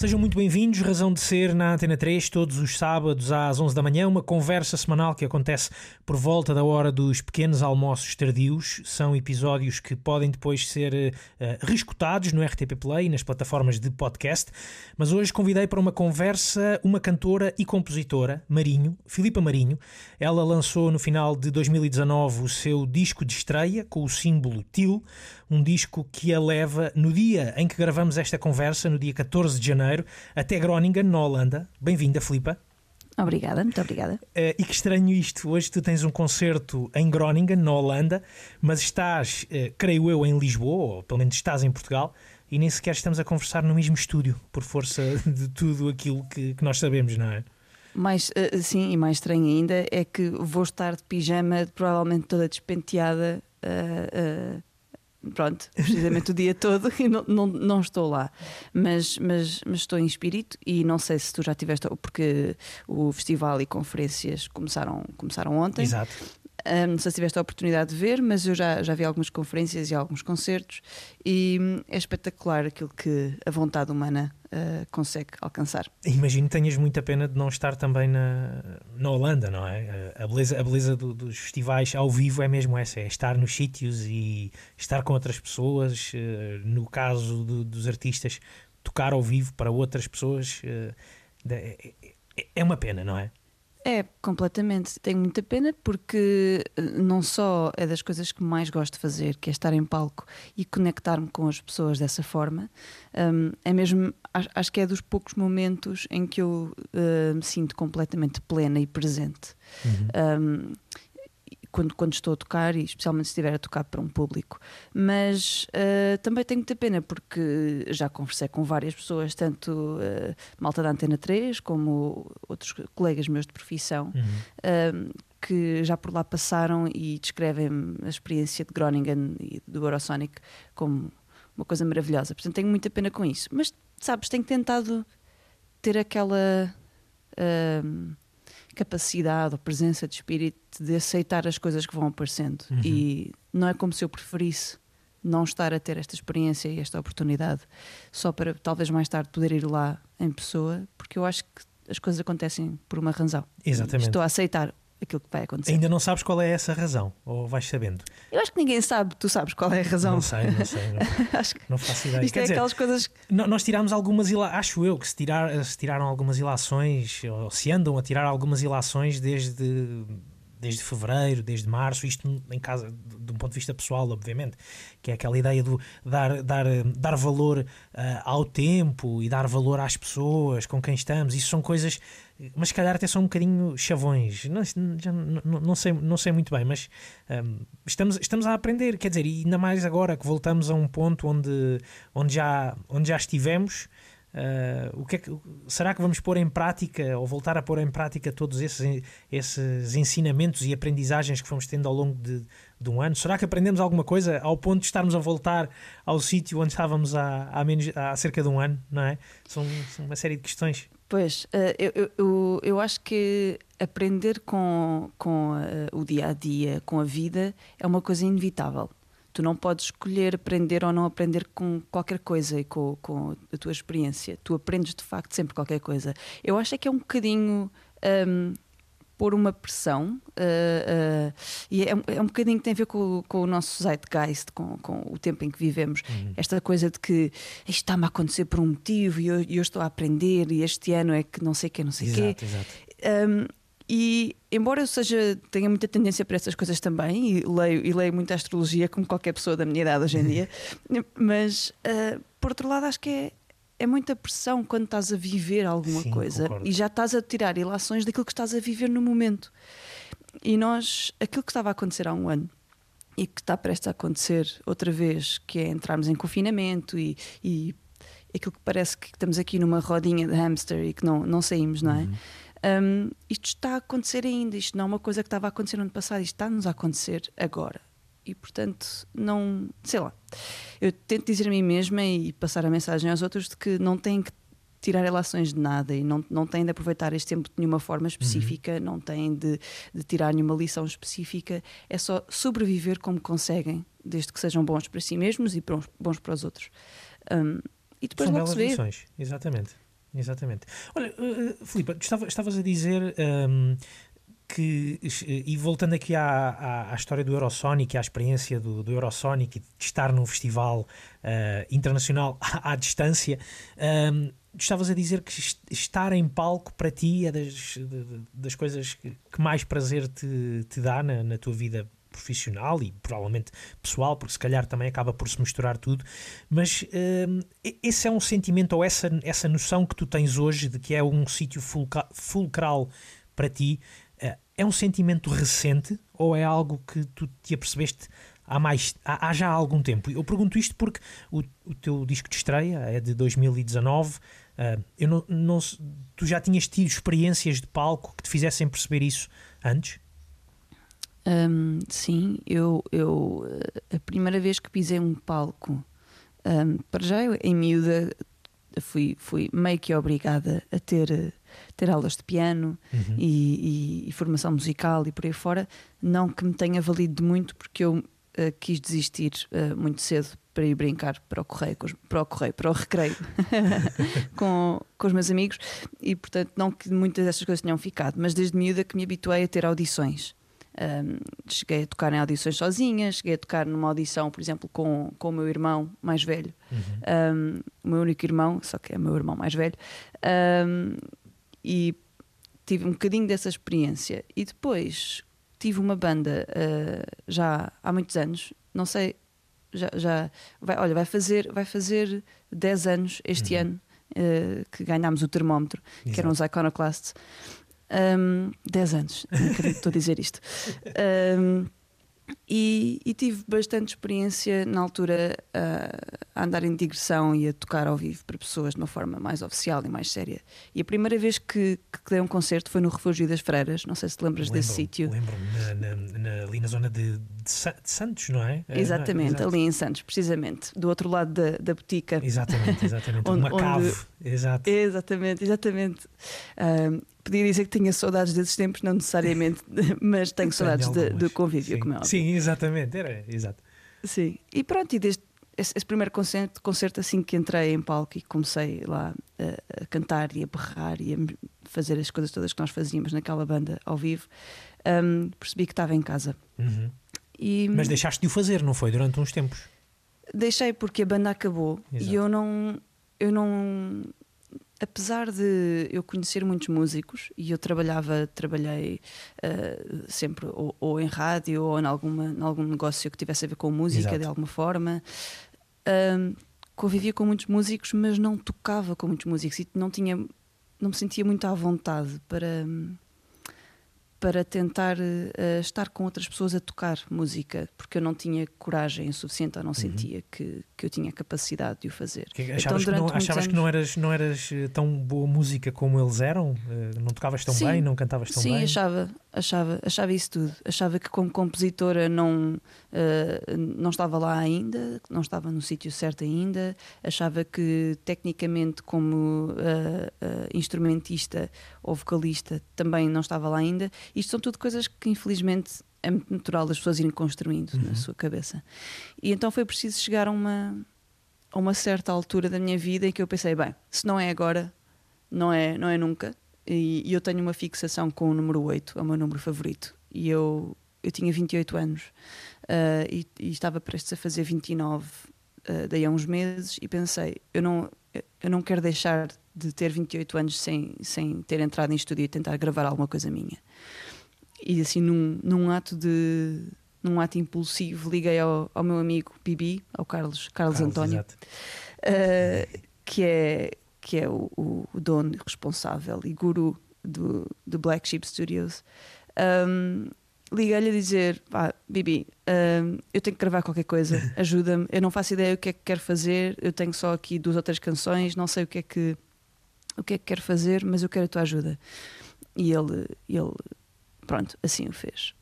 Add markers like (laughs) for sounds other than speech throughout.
Sejam muito bem-vindos, Razão de Ser na Antena 3, todos os sábados às 11 da manhã, uma conversa semanal que acontece por volta da hora dos pequenos almoços tardios. São episódios que podem depois ser uh, reescutados no RTP Play e nas plataformas de podcast. Mas hoje convidei para uma conversa uma cantora e compositora, Marinho, Filipa Marinho. Ela lançou no final de 2019 o seu disco de estreia com o símbolo TIL, um disco que a leva no dia em que gravamos esta conversa, no dia 14 de janeiro até Groningen, na Holanda. Bem-vinda, Filipa. Obrigada, muito obrigada. Uh, e que estranho isto, hoje tu tens um concerto em Groningen, na Holanda, mas estás, uh, creio eu, em Lisboa, ou pelo menos estás em Portugal, e nem sequer estamos a conversar no mesmo estúdio, por força (laughs) de tudo aquilo que, que nós sabemos, não é? Mais, uh, sim, e mais estranho ainda é que vou estar de pijama, provavelmente toda despenteada, uh, pronto, precisamente o dia todo (laughs) e não, não, não estou lá. Mas, mas, mas estou em espírito e não sei se tu já tiveste, porque o festival e conferências começaram, começaram ontem. Exato. Um, não sei se tiveste a oportunidade de ver, mas eu já, já vi algumas conferências e alguns concertos e hum, é espetacular aquilo que a vontade humana uh, consegue alcançar. Imagino que tenhas muita pena de não estar também na, na Holanda, não é? A beleza, a beleza do, dos festivais ao vivo é mesmo essa, é estar nos sítios e estar com outras pessoas. Uh, no caso do, dos artistas, tocar ao vivo para outras pessoas uh, é, é uma pena, não é? É, completamente. Tenho muita pena porque eh, não só é das coisas que mais gosto de fazer, que é estar em palco e conectar-me com as pessoas dessa forma, um, é mesmo, acho que é dos poucos momentos em que eu uh, me sinto completamente plena e presente. Uhum. Um, quando, quando estou a tocar e especialmente se estiver a tocar para um público. Mas uh, também tenho muita pena porque já conversei com várias pessoas, tanto uh, malta da Antena 3 como outros colegas meus de profissão. Uhum. Uh, que já por lá passaram e descrevem a experiência de Groningen e do Eurosonic como uma coisa maravilhosa. Portanto, tenho muita pena com isso. Mas, sabes, tenho tentado ter aquela uh, capacidade ou presença de espírito de aceitar as coisas que vão aparecendo. Uhum. E não é como se eu preferisse não estar a ter esta experiência e esta oportunidade só para talvez mais tarde poder ir lá em pessoa, porque eu acho que as coisas acontecem por uma razão. Exatamente. Estou a aceitar aquilo que vai acontecer. Ainda não sabes qual é essa razão, ou vais sabendo? Eu acho que ninguém sabe, tu sabes qual é a razão. Não sei, não sei. Não, (laughs) acho que não faço ideia. Isto Quer é dizer, aquelas coisas. Nós tirámos algumas, acho eu que se, tirar, se tiraram algumas ilações, ou se andam a tirar algumas ilações desde desde fevereiro, desde março, isto em casa, de um ponto de vista pessoal, obviamente, que é aquela ideia de dar, dar, dar valor uh, ao tempo e dar valor às pessoas com quem estamos, isso são coisas, mas se calhar até são um bocadinho chavões, não, já, não, não sei, não sei muito bem, mas um, ah, estamos, estamos a aprender, quer dizer, e ainda mais agora que voltamos a um ponto onde, onde, já, onde já estivemos. Uh, o que, é que será que vamos pôr em prática ou voltar a pôr em prática todos esses, esses ensinamentos e aprendizagens que fomos tendo ao longo de, de um ano? Será que aprendemos alguma coisa ao ponto de estarmos a voltar ao sítio onde estávamos há, há, menos, há cerca de um ano? Não é? São, são uma série de questões. Pois, uh, eu, eu, eu acho que aprender com, com uh, o dia a dia, com a vida, é uma coisa inevitável Tu não podes escolher aprender ou não aprender com qualquer coisa e com, com a tua experiência. Tu aprendes de facto sempre qualquer coisa. Eu acho é que é um bocadinho. Um, pôr uma pressão uh, uh, e é, é, um bocadinho que tem a ver com, com o nosso zeitgeist, com, com o tempo em que vivemos. Uhum. Esta coisa de que isto está-me a acontecer por um motivo e eu, eu, estou a aprender e este ano é que não sei o que, não sei o quê. Exato. Um, e embora eu seja tenha muita tendência para essas coisas também e leio e leio muita astrologia como qualquer pessoa da minha idade hoje em dia, (laughs) mas uh, por outro lado acho que é é muita pressão quando estás a viver alguma Sim, coisa concordo. e já estás a tirar ilações daquilo que estás a viver no momento. E nós, aquilo que estava a acontecer há um ano e que está prestes a acontecer outra vez, que é entrarmos em confinamento e, e aquilo que parece que estamos aqui numa rodinha de hamster e que não, não saímos, não é? Uhum. Um, isto está a acontecer ainda, isto não é uma coisa que estava a acontecer no ano passado, isto está-nos a acontecer agora. E portanto, não. sei lá. Eu tento dizer a mim mesma e passar a mensagem aos outros de que não têm que tirar relações de nada e não, não têm de aproveitar este tempo de nenhuma forma específica, uhum. não têm de, de tirar nenhuma lição específica, é só sobreviver como conseguem desde que sejam bons para si mesmos e bons, bons para os outros. Um, e depois São logo belas se vê. lições, exatamente. Exatamente. Olha, uh, Filipe, estava- estavas a dizer um, que, e voltando aqui à, à, à história do Eurosonic, à experiência do, do Eurosonic e de estar num festival uh, internacional (laughs) à, à distância, um, tu estavas a dizer que est- estar em palco para ti é das, das coisas que mais prazer te, te dá na, na tua vida profissional e provavelmente pessoal, porque se calhar também acaba por se misturar tudo, mas hum, esse é um sentimento ou essa, essa noção que tu tens hoje de que é um sítio fulca- fulcral para ti, eh, é um sentimento recente ou é algo que tu te apercebeste há, mais, há, há já algum tempo? Eu pergunto isto porque o, o teu disco de estreia é de 2019. eh, eu não, não tu já tinhas tido experiências de palco que te fizessem perceber isso antes? Um, sim, eu, eu eh, a primeira vez que pisei um palco, um, para já eu, em miúda fui, fui meio que obrigada a ter, eh, ter aulas de piano Uhum. e, e- e formação musical e por aí fora. Não que me tenha valido muito, porque eu eh, quis desistir eh, muito cedo para ir brincar para o correio, para o correio, para o recreio (laughs) com, com os meus amigos e portanto não que muitas dessas coisas tenham ficado, mas desde miúda que me habituei a ter audições. Um, cheguei a tocar em audições sozinha, cheguei a tocar numa audição, por exemplo, com, com o meu irmão mais velho, Uhum. um, o meu único irmão, só que é o meu irmão mais velho, um, e tive um bocadinho dessa experiência. E depois tive uma banda uh, já há muitos anos, não sei, já, já vai, olha, vai fazer, vai fazer 10 anos este Uhum. ano uh, que ganhámos o termómetro, que eram Exato. os Iconoclasts. Um, 10 anos, não acredito que estou a dizer isto. Um, e, e tive bastante experiência na altura uh, a andar em digressão e a tocar ao vivo para pessoas de uma forma mais oficial e mais séria. E a primeira vez que, que dei um concerto foi no Refúgio das Freiras, não sei se te lembras desse Lembro-me, sítio. Lembro-me, ali na zona de, de Santos, não é? É, Exatamente, não é? ali em Santos, precisamente, do outro lado da, da botica. Exatamente, exatamente. (laughs) Onde- Uma onde- cave. Exato. Exatamente, exatamente. Um, podia dizer que tinha saudades desses tempos, não necessariamente, (laughs) mas tenho saudades do convívio, Sim. como é óbvio. Sim, exatamente. Era, exato. Sim, e pronto, e desde esse, esse primeiro concerto, concerto, assim que entrei em palco e comecei lá a, a cantar e a berrar e a fazer as coisas todas que nós fazíamos naquela banda ao vivo, um, percebi que estava em casa. Uhum. E Mas deixaste de o fazer, não foi? Durante uns tempos. deixei porque a banda acabou Exato. e eu não, eu não, apesar de eu conhecer muitos músicos e eu trabalhava, trabalhei uh, sempre ou, ou em rádio ou em, alguma, em algum negócio que tivesse a ver com música Exato. de alguma forma, um, convivia com muitos músicos, mas não tocava com muitos músicos e não tinha, não me sentia muito à vontade para para tentar uh, estar com outras pessoas a tocar música, porque eu não tinha coragem suficiente ou não sentia que, que eu tinha capacidade de o fazer. Que- Então, Achavas, que, durante não, achavas que anos- não eras, não eras eh, tão boa música como eles eram? Eh, Não tocavas tão Sim. bem? Não cantavas tão Sim, bem? achava, achava, achava isso tudo. Achava que como compositora não, eh, não estava lá ainda, que não estava no sítio certo ainda. Achava que tecnicamente como instrumentista ou vocalista também não estava lá ainda. Isto são tudo coisas que infelizmente é muito natural das pessoas irem construindo Uhum. na sua cabeça. E então foi preciso chegar a uma, a uma certa altura da minha vida em que eu pensei, bem, se não é agora, não é, não é nunca. E, e eu tenho uma fixação com o número 8, é o meu número favorito. E eu, eu tinha 28 anos ah, e, e estava prestes a fazer 29 ah, daí a uns meses e pensei, eu não, eu não quero deixar de ter 28 anos sem, sem ter entrado em estúdio e tentar gravar alguma coisa minha. E assim, num, num ato de num ato impulsivo, liguei ao, ao meu amigo Bibi, ao Carlos, Carlos, Carlos, António, uh, que é, que é o, o, dono responsável e guru do, do Black Sheep Studios. Um, Liguei-lhe a dizer: pá, Bibi, um, eu tenho que gravar qualquer coisa, (laughs) ajuda-me. Eu não faço ideia o que é que quero fazer, eu tenho só aqui duas ou três canções, não sei o que é que, o que, é que quero fazer, mas eu quero a tua ajuda. E ele, ele pronto, assim o fez.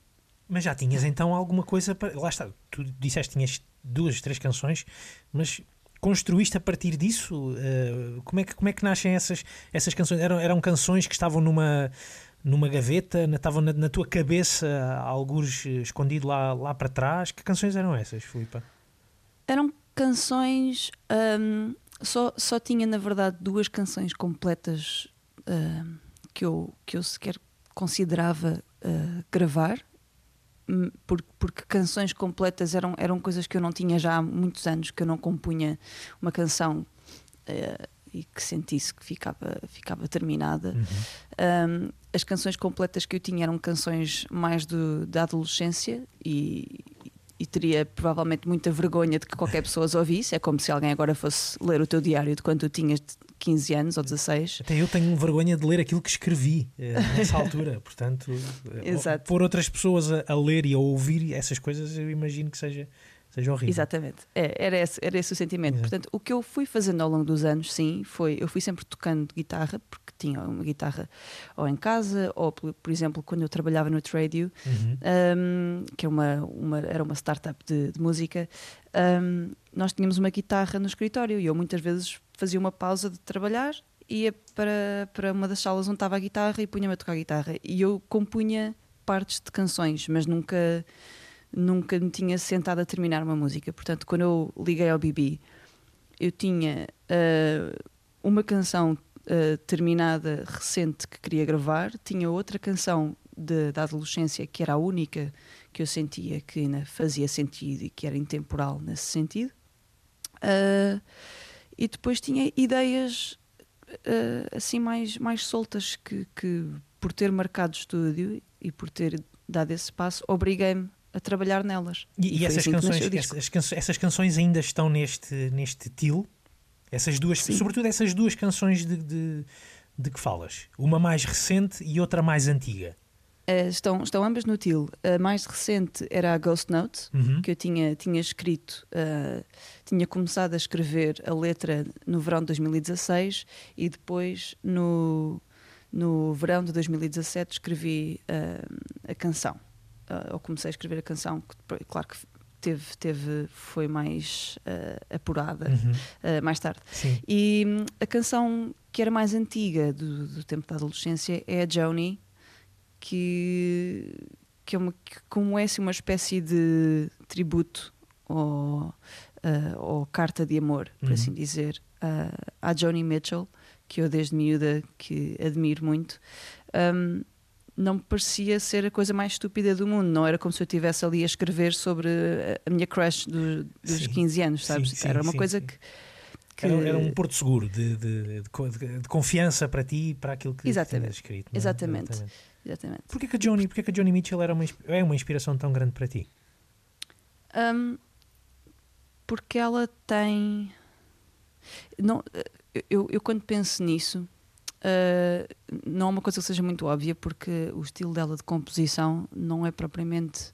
Mas já tinhas então alguma coisa para. Lá está, tu disseste que tinhas duas, três canções, mas construíste a partir disso? Uh, como, é que, como é que nascem essas, essas canções? Eram, eram canções que estavam numa, numa gaveta, na- estavam na, na tua cabeça, alguns escondido lá, lá para trás. Que canções eram essas, Filipa? Eram canções. hum, só, só tinha, na verdade, duas canções completas hum, que, eu, que eu sequer considerava uh, gravar. hum, por- Porque, canções completas eram, eram coisas que eu não tinha já há muitos anos, que eu não compunha uma canção uh, e que sentisse que ficava, ficava terminada. Um, as canções completas que eu tinha eram canções mais do, da adolescência e, e teria provavelmente muita vergonha de que qualquer pessoa as ouvisse. É como se alguém agora fosse ler o teu diário de quando tu tinhas 15 anos ou 16. Até eu tenho vergonha de ler aquilo que escrevi eh, nessa altura. (laughs) Portanto, eh, Exato. pôr outras pessoas a, a ler e a ouvir essas coisas, eu imagino que seja, seja horrível. Exatamente, É, era, esse, era esse o sentimento. Exato. Portanto, o que eu fui fazendo ao longo dos anos, sim, foi eu fui sempre tocando guitarra, porque tinha uma guitarra ou em casa, ou por, por exemplo, quando eu trabalhava no Tradio, Uhum. um, que é uma, uma- era uma startup de, de música, um, nós tínhamos uma guitarra no escritório e eu muitas vezes fazia uma pausa de trabalhar, ia para, para uma das salas onde estava a guitarra e punha-me a tocar guitarra. E eu compunha partes de canções, mas nunca, nunca me tinha sentado a terminar uma música. Portanto, quando eu liguei ao BB, eu tinha uh, uma canção uh, terminada recente que queria gravar, tinha outra canção de- da adolescência que era a única que eu sentia que ainda fazia sentido e que era intemporal nesse sentido. Uh, e depois tinha ideias assim mais, mais soltas que, que, por ter marcado estúdio e por ter dado esse passo, obriguei-me a trabalhar nelas. E, e essas, assim canções, essas, canções, essas canções ainda estão neste, neste til? Essas duas, Sim. sobretudo essas duas canções de, de, de que falas? Uma mais recente e outra mais antiga. Uh, estão, estão ambas no TIL. A mais recente era a Ghost Note, Uhum. que eu tinha, tinha escrito, uh, tinha começado a escrever a letra no verão de 2016 e depois no, no verão de 2017 escrevi uh, a canção. Uh, ou comecei a escrever a canção, que depois, claro que teve, teve, foi mais uh, apurada Uhum. uh, mais tarde. Sim. E hum, a canção que era mais antiga do, do tempo da adolescência é a Joni, que, que, é uma, que como é assim, uma espécie de tributo ou, ah, ou carta de amor, por Uhum. assim dizer, ah, à Joni Mitchell, que eu desde miúda que admiro muito. Hum, não me parecia ser a coisa mais estúpida do mundo, não era como se eu estivesse ali a escrever sobre a- minha crush do- dos Sim. 15 anos, sabes? Sim, sim, era uma coisa que, que- Era, era um porto seguro de, de, de de- confiança para ti e para aquilo que, Exatamente. tinhas escrito. é? Exatamente. Exatamente. Porquê que a Johnny, porquê que Johnny Mitchell era uma, é uma inspiração tão grande para ti? Hum, porque ela tem. Não, eu, eu quando penso nisso, uh, não é uma coisa que seja muito óbvia, porque o estilo dela de composição não é propriamente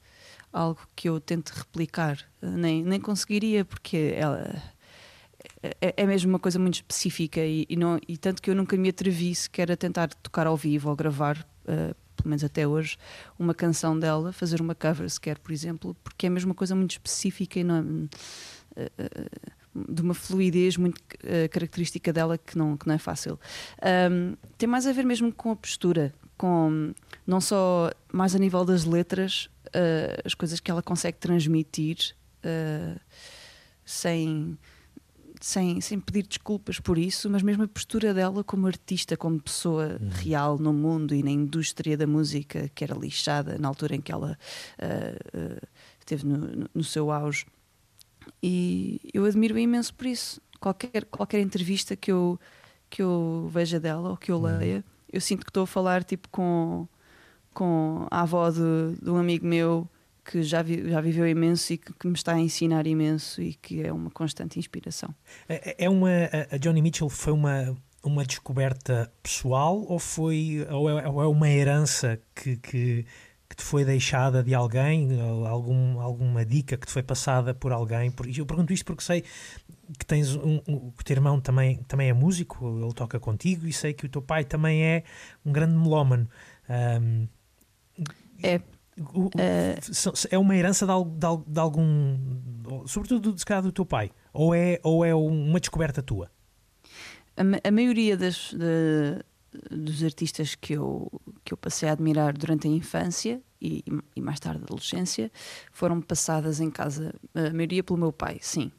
algo que eu tente replicar, Uh, nem, nem conseguiria, porque ela. É, é mesmo uma coisa muito específica e, e não, e tanto que eu nunca me atrevi sequer a tentar tocar ao vivo ou gravar, uh, pelo menos até hoje, uma canção dela, fazer uma cover sequer, por exemplo, porque é mesmo uma coisa muito específica e não, eh, eh, de uma fluidez muito eh, característica dela que não, que não é fácil. Ahm, tem mais a ver mesmo com a postura, com não só mais a nível das letras, eh, as coisas que ela consegue transmitir eh, sem, sem, sem pedir desculpas por isso, mas mesmo a postura dela como artista, como pessoa real no mundo e na indústria da música, que era lixada na altura em que ela esteve no, no- no seu auge. E eu admiro imenso por isso. Qualquer, qualquer entrevista que eu, que eu veja dela ou que eu leia, eu sinto que estou a falar tipo com, com a avó de, de um amigo meu que já, vi- já viveu imenso e que, que me está a ensinar imenso e que é uma constante inspiração. É é uma, a- a Johnny Mitchell foi uma, uma descoberta pessoal ou, foi, ou, é, ou é uma herança que, que, que te foi deixada de alguém, algum, alguma dica que te foi passada por alguém? Por- Eu pergunto isto porque sei que tens um, um- que o teu irmão também, também é músico, ele toca contigo, e sei que o teu pai também é um grande melómano. Ahm, É, o- o- são- é uma herança de, de de algum, sobretudo do- se calhar do teu pai, ou é, ou é uma descoberta tua? a, a maioria das, de- dos artistas que eu, que eu passei a admirar durante a infância e, e mais tarde a adolescência foram passadas em casa, a maioria pelo meu pai, sim.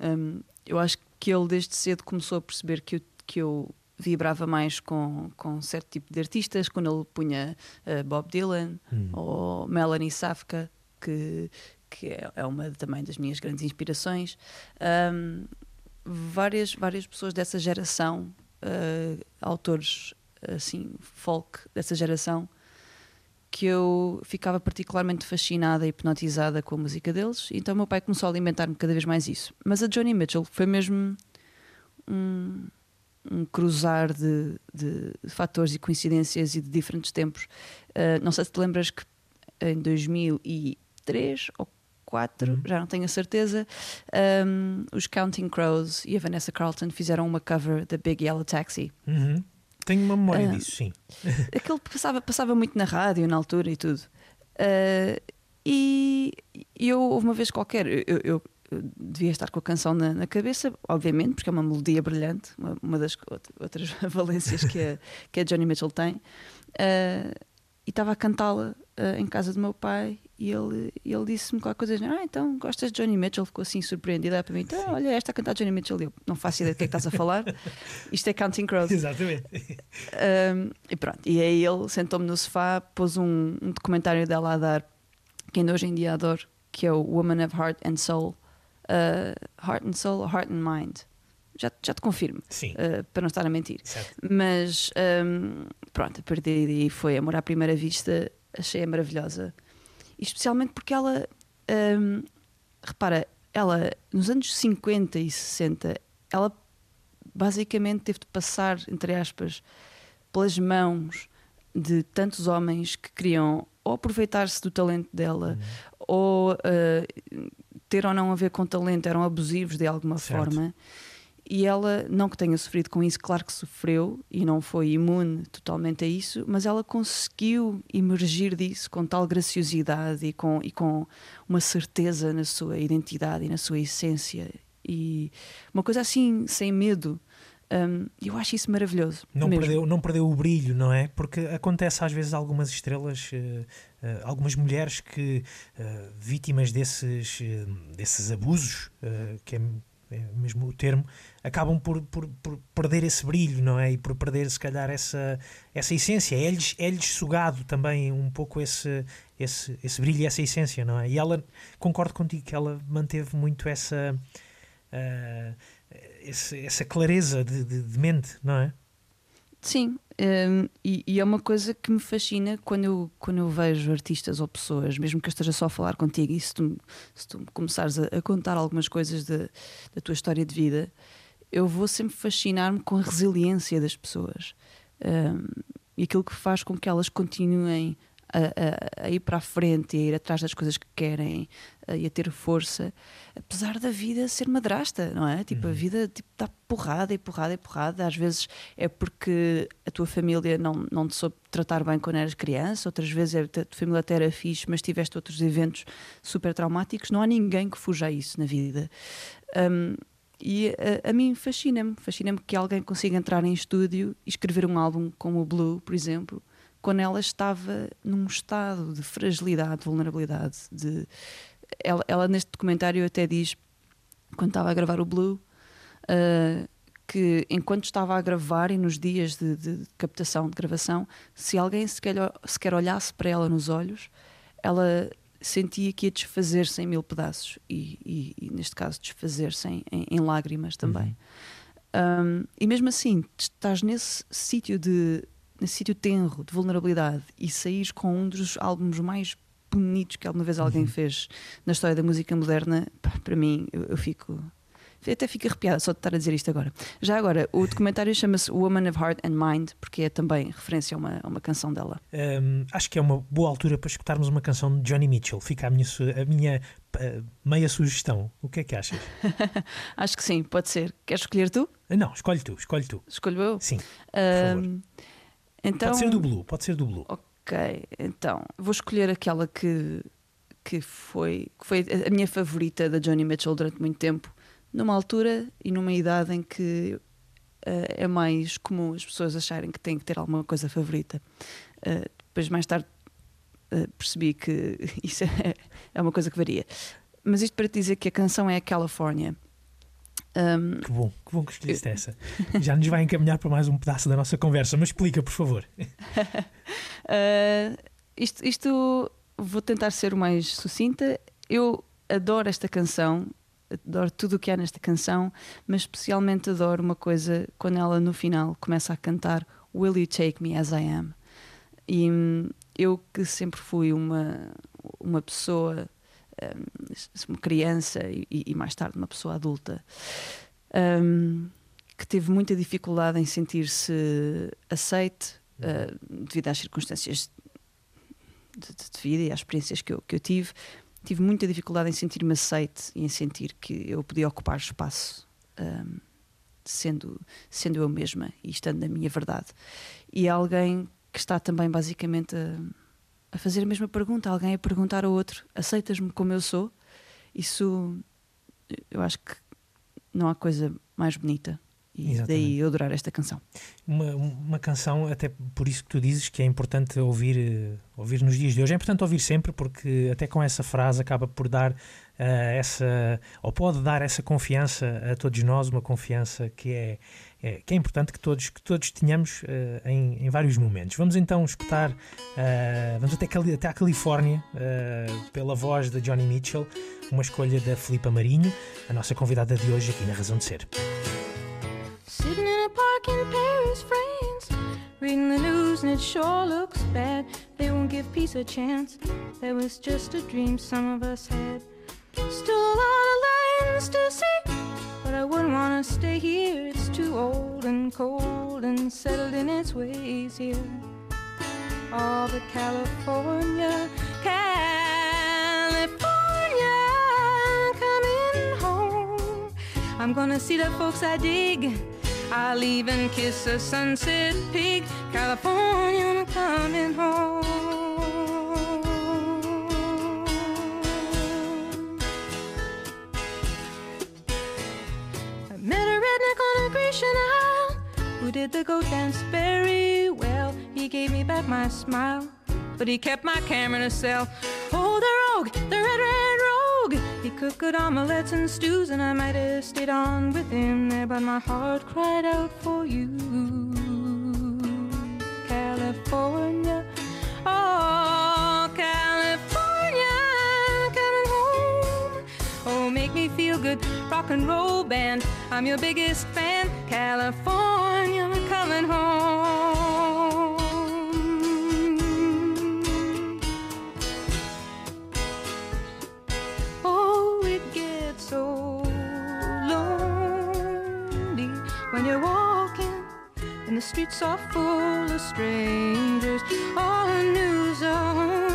Um, eu acho que ele desde cedo começou a perceber que eu, que eu vibrava mais com, com certo tipo de artistas, quando ele punha uh, Bob Dylan Hum. ou Melanie Safka, que, que é, é uma também das minhas grandes inspirações. Um, várias, várias pessoas dessa geração, uh, autores assim, folk dessa geração, que eu ficava particularmente fascinada e hipnotizada com a música deles, então meu pai começou a alimentar-me cada vez mais isso. Mas a Johnny Mitchell foi mesmo um, um cruzar de, de fatores e coincidências e de diferentes tempos. Uh, não sei se te lembras que em 2003 ou 4, Uhum. já não tenho a certeza, um, os Counting Crows e a Vanessa Carlton fizeram uma cover da Big Yellow Taxi. Uhum. Tenho uma memória Ah. disso, sim. (laughs) Aquilo passava, passava muito na rádio na altura e tudo. Uh, e eu, houve uma vez qualquer, eu, eu- devia estar com a canção na, na cabeça, obviamente, porque é uma melodia brilhante, uma, uma das out- outras (laughs) valências que a, que a Johnny Mitchell tem. Uh, e estava a cantá-la uh, em casa do meu pai e ele, ele disse-me qualquer coisa, ah, então gostas de Johnny Mitchell? Ficou assim surpreendida para mim, então, olha, esta a cantar Johnny Mitchell, eu não faço ideia do que é que estás a falar. (laughs) Isto é Counting Crows. Exatamente. Um, e pronto, e aí ele sentou-me no sofá, pôs um, um documentário dela a dar, que ainda hoje em dia adoro, que é o Woman of Heart and Soul. Uh, heart and Soul ou Heart and Mind? Já, já te confirmo, uh, para não estar a mentir. Certo. Mas um, pronto, a partir daí foi amor à primeira vista, achei-a maravilhosa. E especialmente porque ela, um, repara, ela nos anos 50 e 60, ela basicamente teve de passar, entre aspas, pelas mãos de tantos homens que queriam ou aproveitar-se do talento dela ou uh, ter ou não a ver com talento, eram abusivos de alguma Certo. forma. E ela, não que tenha sofrido com isso, claro que sofreu e não foi imune totalmente a isso, mas ela conseguiu emergir disso com tal graciosidade e com, e com uma certeza na sua identidade e na sua essência. E uma coisa assim, sem medo. Um, eu acho isso maravilhoso. Não mesmo. perdeu, não perdeu o brilho, não é? Porque acontece às vezes algumas estrelas, eh, eh, algumas mulheres que, eh, vítimas desses, desses abusos, que é mesmo o termo, acabam por, por, por perder esse brilho, não é? E por perder, se calhar, essa, essa essência. É-lhes é-lhes sugado também um pouco esse, esse, esse brilho e essa essência, não é? E ela, concordo contigo que ela manteve muito essa. eh, esse- essa clareza de, de- de mente, não é? Sim, hum, e, e é uma coisa que me fascina quando eu, quando eu vejo artistas ou pessoas, mesmo que eu esteja só a falar contigo, e se tu, se tu me começares a, a contar algumas coisas de- da tua história de vida, eu vou sempre fascinar-me com a resiliência das pessoas hum, e aquilo que faz com que elas continuem a, a- a ir para a frente e a ir atrás das coisas que querem a- e a ter força, apesar da vida ser madrasta, não é? Tipo, a vida tipo, dá porrada e porrada e porrada. Às vezes é porque a tua família não, não te soube tratar bem quando eras criança, outras vezes é a tua família até era fixe, mas tiveste outros eventos super traumáticos. Não há ninguém que fuja a isso na vida. Um, e a, a mim fascina-me, fascina-me que alguém consiga entrar em estúdio e escrever um álbum como o Blue, por exemplo, quando ela estava num estado de fragilidade, de vulnerabilidade. De... Ela, ela, neste documentário, até diz, quando estava a gravar o Blue, ah, que enquanto estava a gravar e nos dias de, de captação, de gravação, se alguém sequer, sequer olhasse para ela nos olhos, ela sentia que ia desfazer-se em mil pedaços e, e- e, neste caso, desfazer-se em, em- em lágrimas também. Um, e mesmo assim, estás nesse sítio de nesse sítio tenro de vulnerabilidade e saís com um dos álbuns mais bonitos que alguma vez alguém fez na história da música moderna, pá, para mim, eu, eu fico. Até fico arrepiada só de estar a dizer isto agora. Já agora, o documentário chama-se Woman of Heart and Mind, porque é também referência a uma, a uma canção dela. Hum, acho que é uma boa altura para escutarmos uma canção de Johnny Mitchell. Fica a minha, a minha eh, meia sugestão. O que é que achas? (laughs) Acho que sim, pode ser. Queres escolher tu? Não, escolhe tu, escolhe tu. Escolho eu? Sim, favor. Então, pode ser do Blue, pode ser do Blue. Ok, então vou escolher aquela que, que, foi, que foi a minha favorita da Johnny Mitchell durante muito tempo, numa altura e numa idade em que uh, é mais comum as pessoas acharem que têm que ter alguma coisa favorita. Uh, depois, mais tarde, uh, percebi que (laughs) isso é, é, uma coisa que varia. Mas isto para te dizer que a canção é a California. Um, que bom, que bom que escolheste essa. Já nos vai encaminhar para mais um pedaço da nossa conversa, mas explica, por favor. (laughs) isto, isto vou tentar ser o mais sucinta. Eu adoro esta canção, adoro tudo o que há nesta canção, mas especialmente adoro uma coisa quando ela no final começa a cantar Will You Take Me As I Am? E hum, eu que sempre fui uma, uma pessoa, uma criança e, e, mais tarde uma pessoa adulta, um, que teve muita dificuldade em sentir-se aceite uh, devido às circunstâncias de, de, vida e às experiências que eu, que eu tive tive muita dificuldade em sentir-me aceite e em sentir que eu podia ocupar espaço um, sendo, sendo eu mesma e estando na minha verdade. E alguém que está também basicamente a, a fazer a mesma pergunta, alguém a perguntar ao outro: aceitas-me como eu sou? Isso eu acho que não há coisa mais bonita e Exatamente. daí eu adorar esta canção. Uma, uma canção, até por isso que tu dizes que é importante ouvir, eh, ouvir nos dias de hoje. É importante ouvir sempre, porque até com essa frase acaba por dar uh, essa, ou pode dar essa confiança a todos nós, uma confiança que é, é que é importante que todos, que todos tenhamos uh, em, em, vários momentos. Vamos então escutar, uh, vamos até, até à Califórnia, pela voz de Johnny Mitchell, uma escolha da Filipa Marinho, a nossa convidada de hoje aqui na Razão de Ser. Sitting in a park in Paris, reading the news, and it sure looks bad. They won't give peace a chance. That was just a dream some of us had. Still a lot of lands to see, wouldn't want to stay here. It's too old and cold and settled in its ways here. Oh, but California, California, coming home. I'm gonna see the folks I dig. I'll even kiss a sunset peak. California, I'm coming home. Did the goat dance very well. He gave me back my smile, but he kept my camera in a cell. Oh, the rogue, the red, red rogue. He cooked good omelets and stews, and I might have stayed on with him there, but my heart cried out for you. California, oh, good, rock and roll band. I'm your biggest fan, California, coming home. Oh, it gets so lonely when you're walking and the streets are full of strangers. All the news are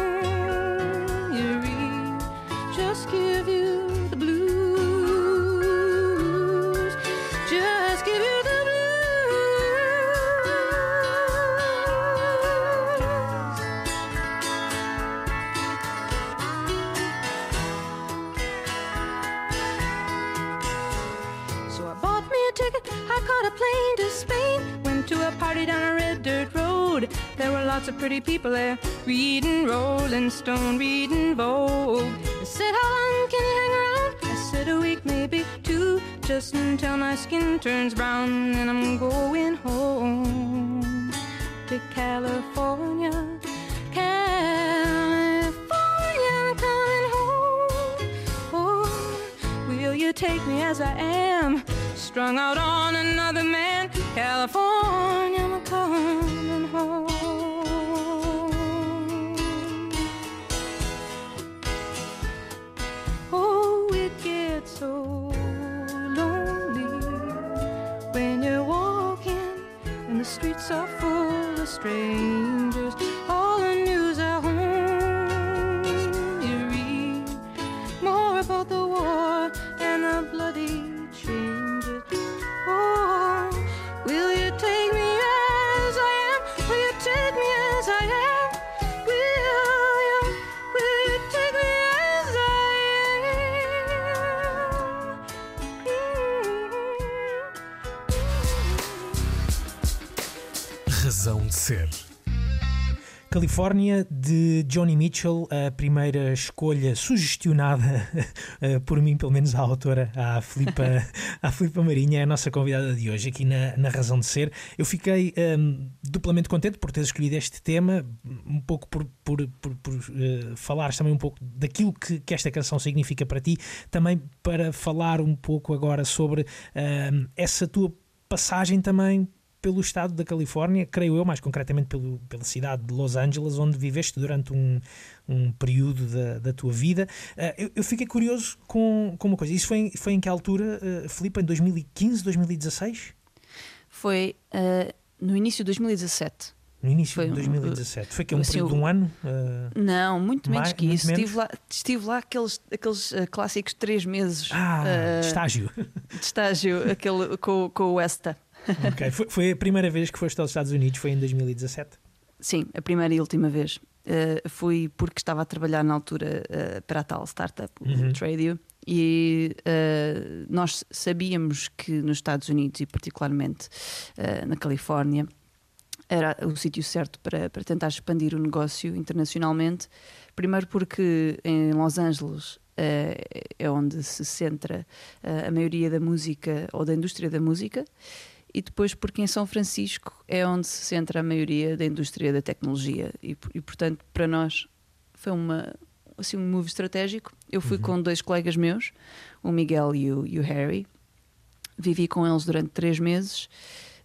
lots of pretty people there, reading Rolling Stone, reading Vogue. They said, How long can you hang around? I said, A week, maybe two, just until my skin turns brown. and I'm going home to California. California, I'm coming home. Oh, will you take me as I am? Strung out on another man California, strange. Ser. Califórnia de Johnny Mitchell, a primeira escolha sugestionada (laughs) eh, por mim, pelo menos a autora, a Filipa, (laughs) a Filipa Marinha, é a nossa convidada de hoje aqui na, na Razão de Ser. Eu fiquei ehm, duplamente contente por ter escolhido este tema, um pouco por, por, por, por falares também um pouco daquilo que, que esta canção significa para ti, também para falar um pouco agora sobre ehm, essa tua passagem também pelo estado da Califórnia, creio eu, mais concretamente pelo, pela cidade de Los Angeles, onde viveste durante um, um período da, da tua vida. Uh, eu, eu, fiquei curioso com, com uma coisa. Isso foi em, foi em que altura, uh, Filipe? Em 2015, 2016? Foi uh, no início de 2017. No início Foi de um- 2017. Foi que é um assim, período de um ano? Uh, Não, muito menos Mais- que muito isso. menos? Estive lá, estive lá aqueles, aqueles eh, clássicos três meses ah, eh, estágio. de estágio (laughs) aquele, com, com o Westa. (laughs) Ok, Foi, foi a primeira vez que foste aos Estados Unidos, foi em 2017. Sim, a primeira e última vez. Eh, fui porque estava a trabalhar na altura eh, para a tal startup, o Uhum. Tradio, e eh, nós sabíamos que nos Estados Unidos e particularmente na Califórnia era o sítio certo para, para tentar expandir o negócio internacionalmente. Primeiro porque em Los Angeles eh, é onde se centra eh, a maioria da música ou da indústria da música e depois porque em São Francisco é onde se centra a maioria da indústria da tecnologia. E, e, portanto para nós foi uma assim um move estratégico. Eu fui com dois colegas meus o Miguel e o, e o Harry. Vivi com eles durante três meses.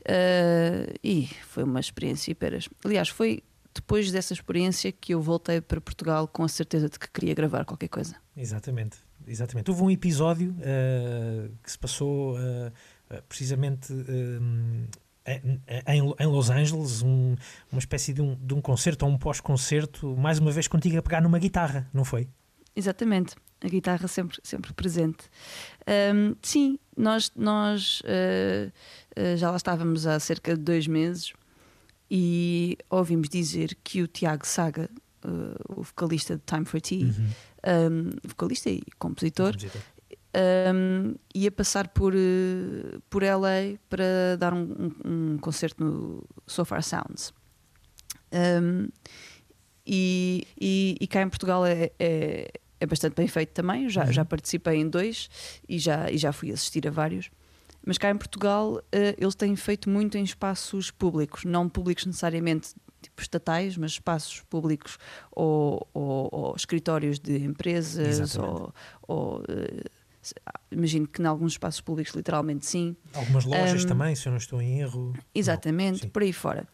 Eh, e foi uma experiência hiperas. Aliás foi depois dessa experiência que eu voltei para Portugal com a certeza de que queria gravar qualquer coisa. Exatamente, exatamente. Houve um episódio uh, que se passou uh, uh, precisamente um, em, em- em Los Angeles, um- uma espécie de um, de um concerto ou um pós-concerto, mais uma vez contigo a pegar numa guitarra, não foi? Exatamente, a guitarra sempre, sempre presente. Ahm, sim, nós, nós ah, já lá estávamos há cerca de dois meses e ouvimos dizer que o Tiago Saga, ah, o vocalista de Time for Tea, Uhum. ahm, vocalista e compositor, Compositor. Um, ia passar por, eh, por LA para dar um, um- um concerto no So Far Sounds. E, e, e cá em Portugal é, é, é bastante bem feito também. Já, Uhum. já participei em dois e já, e já fui assistir a vários. Mas cá em Portugal eh, eles têm feito muito em espaços públicos, não públicos necessariamente tipo estatais, mas espaços públicos ou, ou- ou escritórios de empresas Exatamente. ou, ou, ah, imagino que em alguns espaços públicos literalmente sim, Algumas lojas Um, também, se eu não estou em erro. exatamente, sim. por aí fora.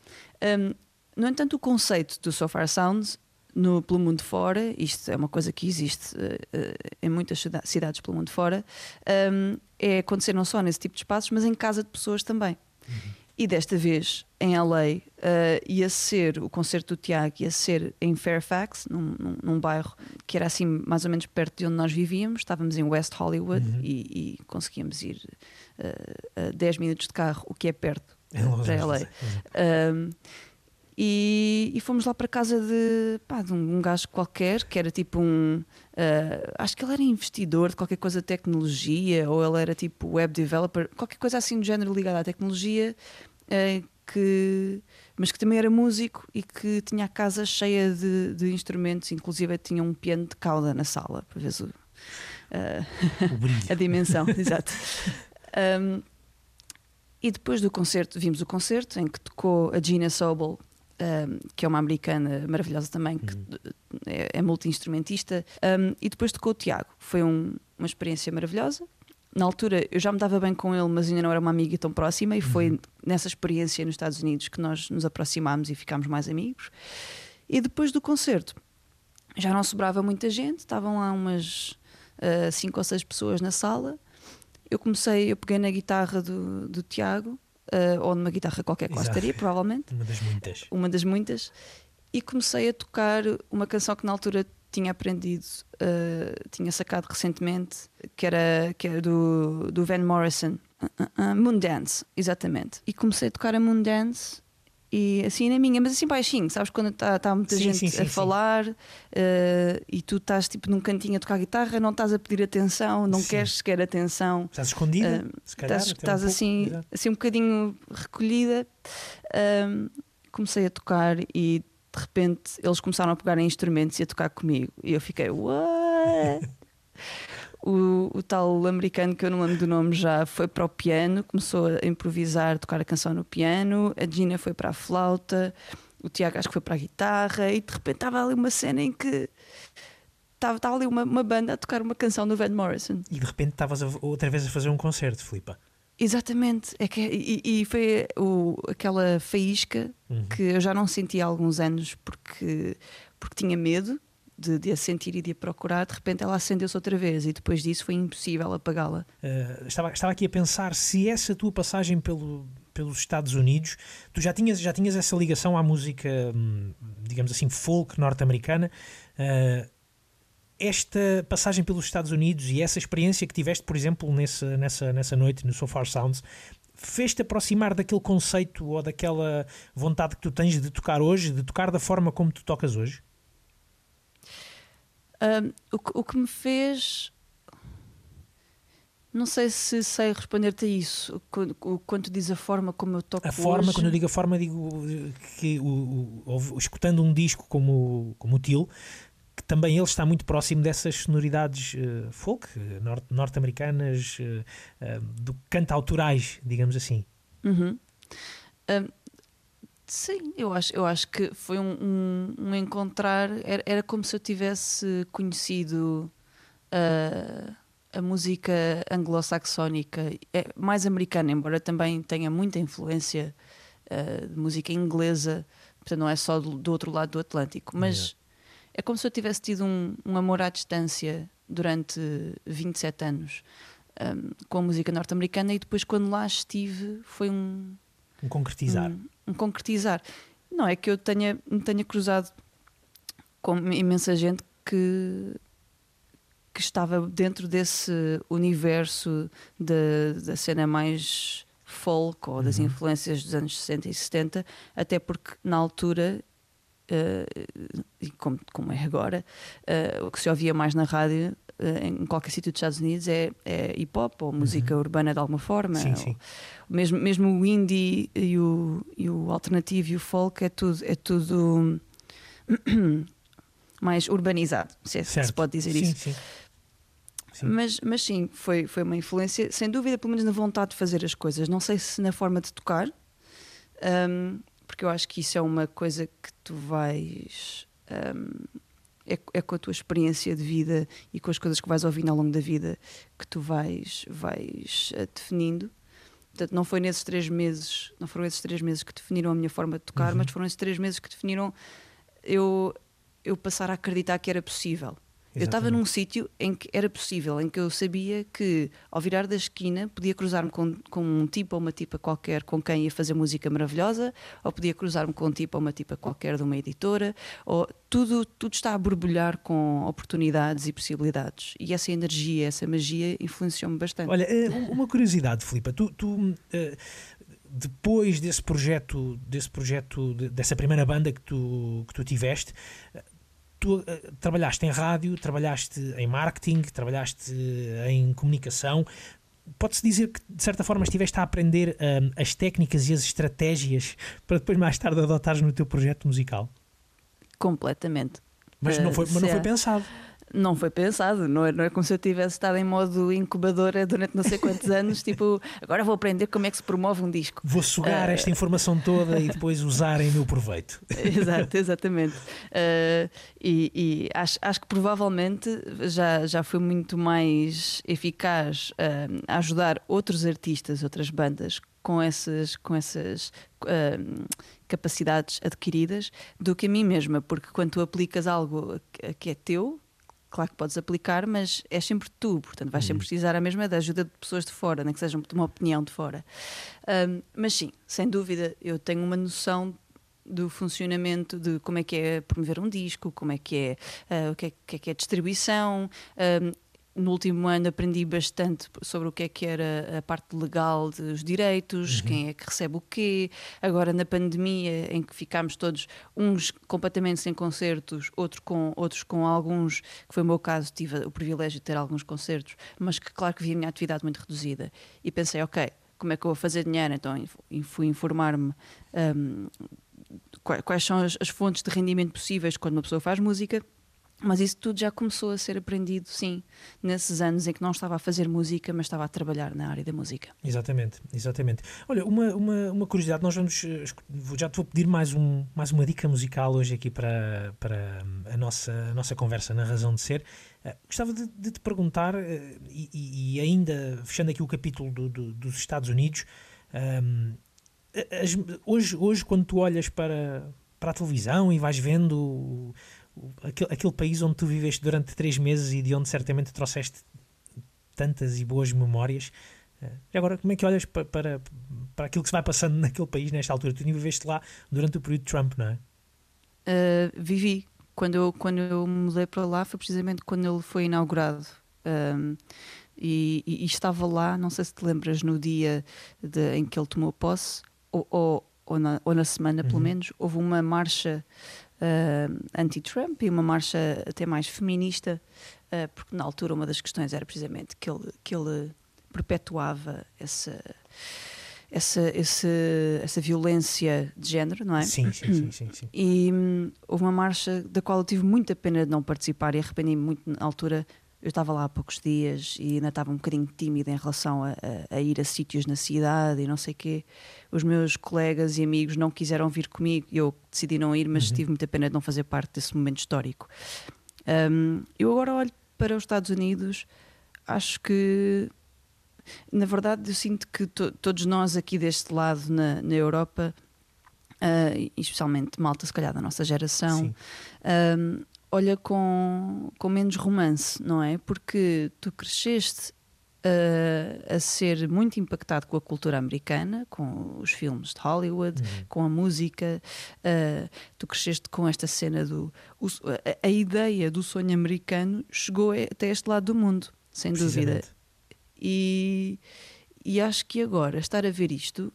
Um, no entanto, o conceito do So Far Sounds no, pelo mundo fora, isto é uma coisa que existe eh, eh, em muitas cida- cidades pelo mundo fora, um, é acontecer não só nesse tipo de espaços, mas em casa de pessoas também. E desta vez, em LA, eh, ia ser o concerto do Tiago, ia ser em Fairfax, num, num- num bairro que era assim mais ou menos perto de onde nós vivíamos. Estávamos em West Hollywood Uhum. e, e conseguíamos ir eh, a 10 minutos de carro, o que é perto Los para LA. Angeles, exato. Um, e, e fomos lá para casa de, pá, de um, um gajo qualquer que era tipo um. uh, acho que ele era investidor de qualquer coisa de tecnologia, ou ele era tipo web developer, qualquer coisa assim do género ligada à tecnologia, uh, que, mas que também era músico e que tinha a casa cheia de, de instrumentos, inclusive tinha um piano de cauda na sala, para ver o, uh, (laughs) a dimensão, (laughs) exato. Um, e depois do concerto, vimos o concerto em que tocou a Gina Sobel, um, que é uma americana maravilhosa também, que é, é multi-instrumentista, um, e depois tocou o Tiago. Foi um- uma experiência maravilhosa. Na altura eu já me dava bem com ele, mas ainda não era uma amiga tão próxima, e foi nessa experiência nos Estados Unidos que nós nos aproximámos e ficámos mais amigos. E depois do concerto, já não sobrava muita gente, estavam lá umas uh, cinco ou seis pessoas na sala. Eu comecei, eu peguei na guitarra do, do Tiago, uh, ou numa guitarra qualquer que lá estaria, provavelmente, Uma das muitas. uma das muitas, e comecei a tocar uma canção que na altura tinha aprendido, uh, tinha sacado recentemente, que era, que era do, do Van Morrison, uh, uh, uh, Moondance, exatamente. E comecei a tocar a Moondance. E assim na minha, mas assim baixinho, sabes? Quando está tá muita Sim, gente sim, sim, a falar uh, e tu estás tipo num cantinho a tocar guitarra, não estás a pedir atenção, não queres sequer atenção, Estás escondida? Um, se calhar. estás, um pouco. assim, assim um bocadinho recolhida. Um, comecei a tocar e de repente eles começaram a pegar em instrumentos e a tocar comigo. E eu fiquei, what? (laughs) o, o tal americano que eu não lembro do nome já foi para o piano, começou a improvisar, tocar a canção no piano, a Gina foi para a flauta, o Tiago acho que foi para a guitarra, e de repente estava ali uma cena em que estava, estava ali uma, uma banda a tocar uma canção do Van Morrison. E de repente estavas outra vez a fazer um concerto, Filipa. Exatamente, é que, e, e foi o, aquela faísca Uhum. que eu já não senti há alguns anos porque, porque tinha medo de, de a sentir e de a procurar. De repente ela acendeu-se outra vez e depois disso foi impossível apagá-la. Uh, estava, estava aqui a pensar se essa tua passagem pelo, pelos Estados Unidos, tu já tinhas, já tinhas essa ligação à música, hum, digamos assim, folk norte-americana. Uh, esta passagem pelos Estados Unidos e essa experiência que tiveste, por exemplo, nessa, nessa, nessa noite no So Far Sounds, fez-te aproximar daquele conceito ou daquela vontade que tu tens de tocar hoje, de tocar da forma como tu tocas hoje? Um, o, que, o que me fez. Não sei se sei responder-te a isso. Quando, diz a forma como eu toco A forma, hoje, quando eu digo a forma, digo que o, o- escutando um disco como, como o Til, que também ele está muito próximo dessas sonoridades eh, folk, eh, nor- norte-americanas, eh, eh, do cantautorais, digamos assim. Uhum. Um, sim, eu acho, eu acho que foi um, um- um encontrar. Era, era como se eu tivesse conhecido uh, a música anglo-saxónica, é mais americana, embora também tenha muita influência uh, de música inglesa, portanto, não é só do, do outro lado do Atlântico, mas Yeah. é como se eu tivesse tido um, um amor à distância durante 27 anos. um, com a música norte-americana e depois quando lá estive foi um, Um concretizar. um, um concretizar. Não é que eu tenha, me tenha cruzado com imensa gente que, que estava dentro desse universo da, da cena mais folk ou das Uhum. influências dos anos 60 e 70, até porque na altura, e como, como é agora, eh, o que se ouvia mais na rádio em qualquer sítio dos Estados Unidos é, é hip hop ou música urbana de alguma forma. Uhum. Sim, sim. mesmo, mesmo o indie e o, e o alternativo e o folk é tudo, é tudo (clears throat) mais urbanizado, se, é, se pode dizer sim, isso. Sim. Sim. Mas, mas sim, foi, foi uma influência, sem dúvida, pelo menos na vontade de fazer as coisas. Não sei se na forma de tocar, hum, porque eu acho que isso é uma coisa que tu vais. hum, é, é com a tua experiência de vida e com as coisas que vais ouvindo ao longo da vida que tu vais, vais eh, definindo. Portanto, não foi nesses três meses, não foram esses três meses que definiram a minha forma de tocar, Uhum. mas foram esses três meses que definiram eu, eu passar a acreditar que era possível. Eu estava num sítio em que era possível, em que eu sabia que ao virar da esquina podia cruzar-me com, com um tipo ou uma tipa qualquer com quem ia fazer música maravilhosa, ou podia cruzar-me com um tipo ou uma tipa qualquer de uma editora, ou tudo, tudo está a borbulhar com oportunidades e possibilidades. E essa energia, essa magia influenciou-me bastante. Olha, eh, uma curiosidade, Filipa, tu, tu, eh, depois desse projeto, desse projeto, de- dessa primeira banda que tu, que tu tiveste, tu eh, trabalhaste em rádio, trabalhaste em marketing, trabalhaste eh, em comunicação. Pode-se dizer que, de certa forma, estiveste a aprender eh, as técnicas e as estratégias para depois, mais tarde, adotares no teu projeto musical? Completamente. Mas, não, foi, mas não foi é- pensado. Não foi pensado, não é, não é como se eu tivesse estado em modo incubadora durante não sei quantos (laughs) anos, tipo, agora vou aprender como é que se promove um disco. Vou sugar Eh, esta informação toda e depois usar em meu proveito. (laughs) Exato, exatamente. Uh, e e acho, acho que provavelmente já, já foi muito mais eficaz uh, ajudar outros artistas, outras bandas com essas, com essas uh, capacidades adquiridas do que a mim mesma, porque quando tu aplicas algo que é teu. Claro que podes aplicar, mas é sempre tu, portanto vais sempre precisar a mesma da ajuda de pessoas de fora, nem que seja de uma opinião de fora. Um, mas sim, sem dúvida, eu tenho uma noção do funcionamento de como é que é promover um disco, como é que é, ah, o que é, que é que é distribuição. Um, no último ano aprendi bastante sobre o que é que era a parte legal dos direitos, quem é que recebe o quê. Agora na pandemia, em que ficámos todos uns completamente sem concertos, outros com, outros com alguns, que foi o meu caso, tive o privilégio de ter alguns concertos, mas que claro que vi a minha atividade muito reduzida. E pensei, ok, como é que eu vou fazer dinheiro? Então fui informar-me qua- quais são as, as fontes de rendimento possíveis quando uma pessoa faz música. Mas isso tudo já começou a ser aprendido, sim, nesses anos em que não estava a fazer música, mas estava a trabalhar na área da música. Exatamente, exatamente. Olha, uma, uma, uma curiosidade, nós vamos, eh, já te vou pedir mais, um, mais uma dica musical hoje aqui para, para hum, a, nossa, a nossa conversa na Razão de Ser. Eh, gostava de, de te perguntar, eh, e, e- ainda fechando aqui o capítulo do- do- dos Estados Unidos, hum, as- hoje, hoje quando tu olhas para, para a televisão e vais vendo aquele, aquele país onde tu viveste durante três meses e de onde certamente trouxeste tantas e boas memórias, eh, e agora, como é que olhas pa- para, para, aquilo que se vai passando (laughs) naquele país nesta altura? Tu viveste lá durante o período de Trump, não é? Uh, vivi. Quando eu, quando eu mudei para lá foi precisamente quando ele foi inaugurado. Um, e, e- e estava lá, não sei se te lembras, no dia de- em que ele tomou posse, ou, ou, ou na, ou na semana pelo Uhum. menos, houve uma marcha uh, anti-Trump e uma marcha até mais feminista, uh, porque na altura uma das questões era precisamente que ele, que ele perpetuava essa, essa, essa, essa violência de género, não é? Sim, sim, sim, sim, sim. E hum, houve uma marcha da qual eu tive muita pena de não participar e arrependi-me muito na altura. Eu estava lá há poucos dias e ainda estava um bocadinho tímida em relação a, a- a ir a sítios na cidade e não sei o quê. Os meus colegas e amigos não quiseram vir comigo e eu decidi não ir, mas Uhum. tive muita pena de não fazer parte desse momento histórico. Hum, eu agora olho para os Estados Unidos, acho que na verdade eu sinto que to- todos nós aqui deste lado na, na Europa e especialmente malta, se calhar, da nossa geração, Sim. Olha com, com menos romance, não é? Porque tu cresceste ah, a ser muito impactado com a cultura americana, com os filmes de Hollywood, Uhum. com a música, ah, tu cresceste com esta cena do. o- a, a ideia do sonho americano chegou até este lado do mundo, sem dúvida. E, e acho que agora estar a ver isto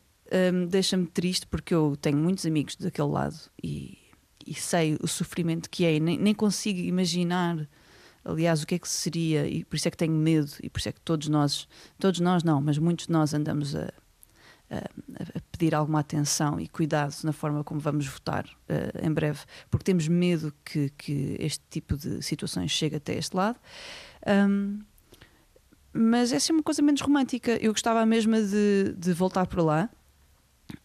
hum, deixa-me triste porque eu tenho muitos amigos daquele lado e, e sei o sofrimento que é e nem, nem consigo imaginar aliás o que é que seria e por isso é que tenho medo e por isso é que todos nós todos nós não, mas muitos de nós andamos a, a- a pedir alguma atenção e cuidado na forma como vamos votar eh, em breve, porque temos medo que, que este tipo de situações chegue até este lado. Hum, mas essa é uma coisa menos romântica. Eu gostava mesmo de, de voltar para lá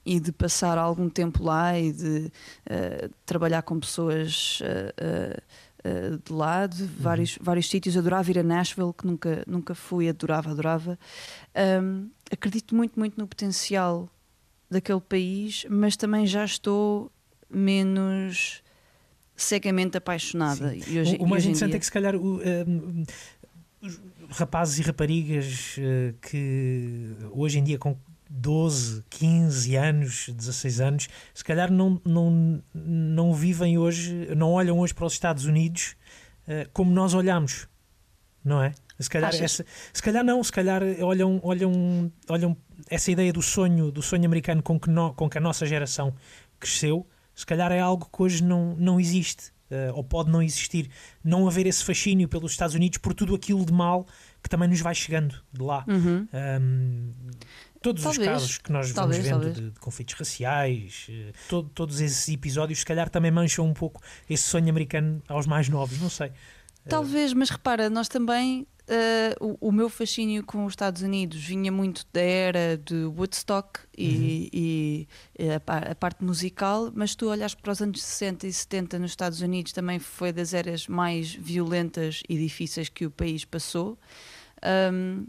e de passar algum tempo lá e de eh, trabalhar com pessoas eh, eh, de lá, de vários, vários sítios. Adorava ir a Nashville, que nunca, nunca fui, adorava, adorava. Ahm, acredito muito, muito no potencial daquele país, mas também já estou menos cegamente apaixonada. E hoje, o, o mais interessante dia- é que se calhar o, um, os rapazes e raparigas que hoje em dia com 12, 15 anos, 16 anos, se calhar não, não, não vivem hoje, não olham hoje para os Estados Unidos eh, como nós olhamos, não é? Se calhar, essa, se calhar não, se calhar olham, olham, olham essa ideia do sonho, do sonho americano com que, no- com que a nossa geração cresceu, se calhar é algo que hoje não, não existe, eh, ou pode não existir, não haver esse fascínio pelos Estados Unidos por tudo aquilo de mal que também nos vai chegando de lá. Uhum. Um, todos Talvez. os casos que nós Talvez, vamos vendo de, de conflitos raciais, eh, to- todos esses episódios, se calhar também mancham um pouco esse sonho americano aos mais novos, não sei. Talvez, mas repara, nós também. eh, o, o meu fascínio com os Estados Unidos vinha muito da era de Woodstock e, e, eh, a, a parte musical, mas tu olhas para os anos 60 e 70 nos Estados Unidos também foi das eras mais violentas e difíceis que o país passou. Ahm,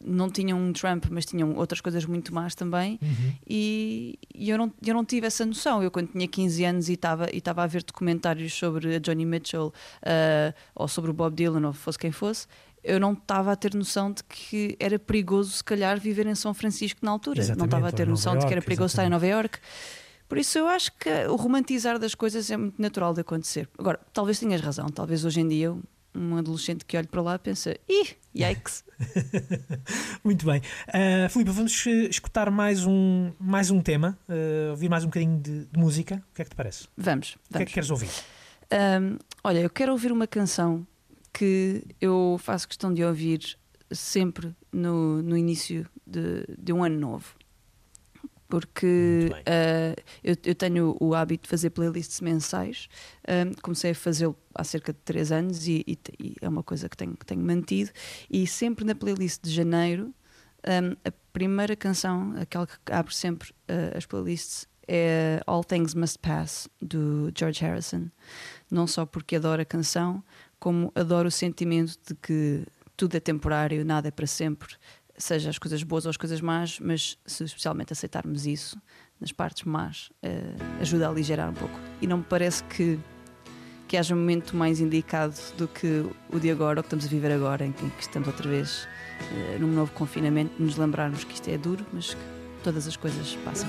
não tinham um Trump, mas tinham outras coisas muito más também. Uhum. E, e eu, não, eu não tive essa noção. Eu, quando tinha 15 anos e estava e a ver documentários sobre a Johnny Mitchell ah, ou sobre o Bob Dylan, ou fosse quem fosse, eu não estava a ter noção de que era perigoso, se calhar, viver em São Francisco na altura. Exatamente, não estava a ter noção Nova de que era perigoso estar em Nova Iorque. Por isso, eu acho que o romantizar das coisas é muito natural de acontecer. Agora, talvez tenhas razão. Talvez hoje em dia um adolescente que olhe para lá pensa: ih, yikes. (laughs) Muito bem. Uh, Filipe, vamos eh, escutar mais um, mais um tema, eh, ouvir mais um bocadinho de, de música. O que é que te parece? Vamos, O que é vamos. que queres ouvir? Ahm, olha, eu quero ouvir uma canção que eu faço questão de ouvir sempre no, no início de, de um ano novo. Porque uh, eu, eu tenho o hábito de fazer playlists mensais. Um, comecei a fazê-lo há cerca de 3 anos e, e e é uma coisa que tenho, que tenho mantido. E sempre na playlist de janeiro, um, a primeira canção, aquela que abre sempre uh, as playlists, é All Things Must Pass, do George Harrison. Não só porque adoro a canção, como adoro o sentimento de que tudo é temporário, nada é para sempre, seja as coisas boas ou as coisas más, mas se especialmente aceitarmos isso nas partes más, eh, ajuda a aligerar um pouco. E não me parece que, que haja um momento mais indicado do que o de agora, o que estamos a viver agora, em que, estamos outra vez eh, num novo confinamento, nos lembrarmos que isto é duro, mas que todas as coisas passam.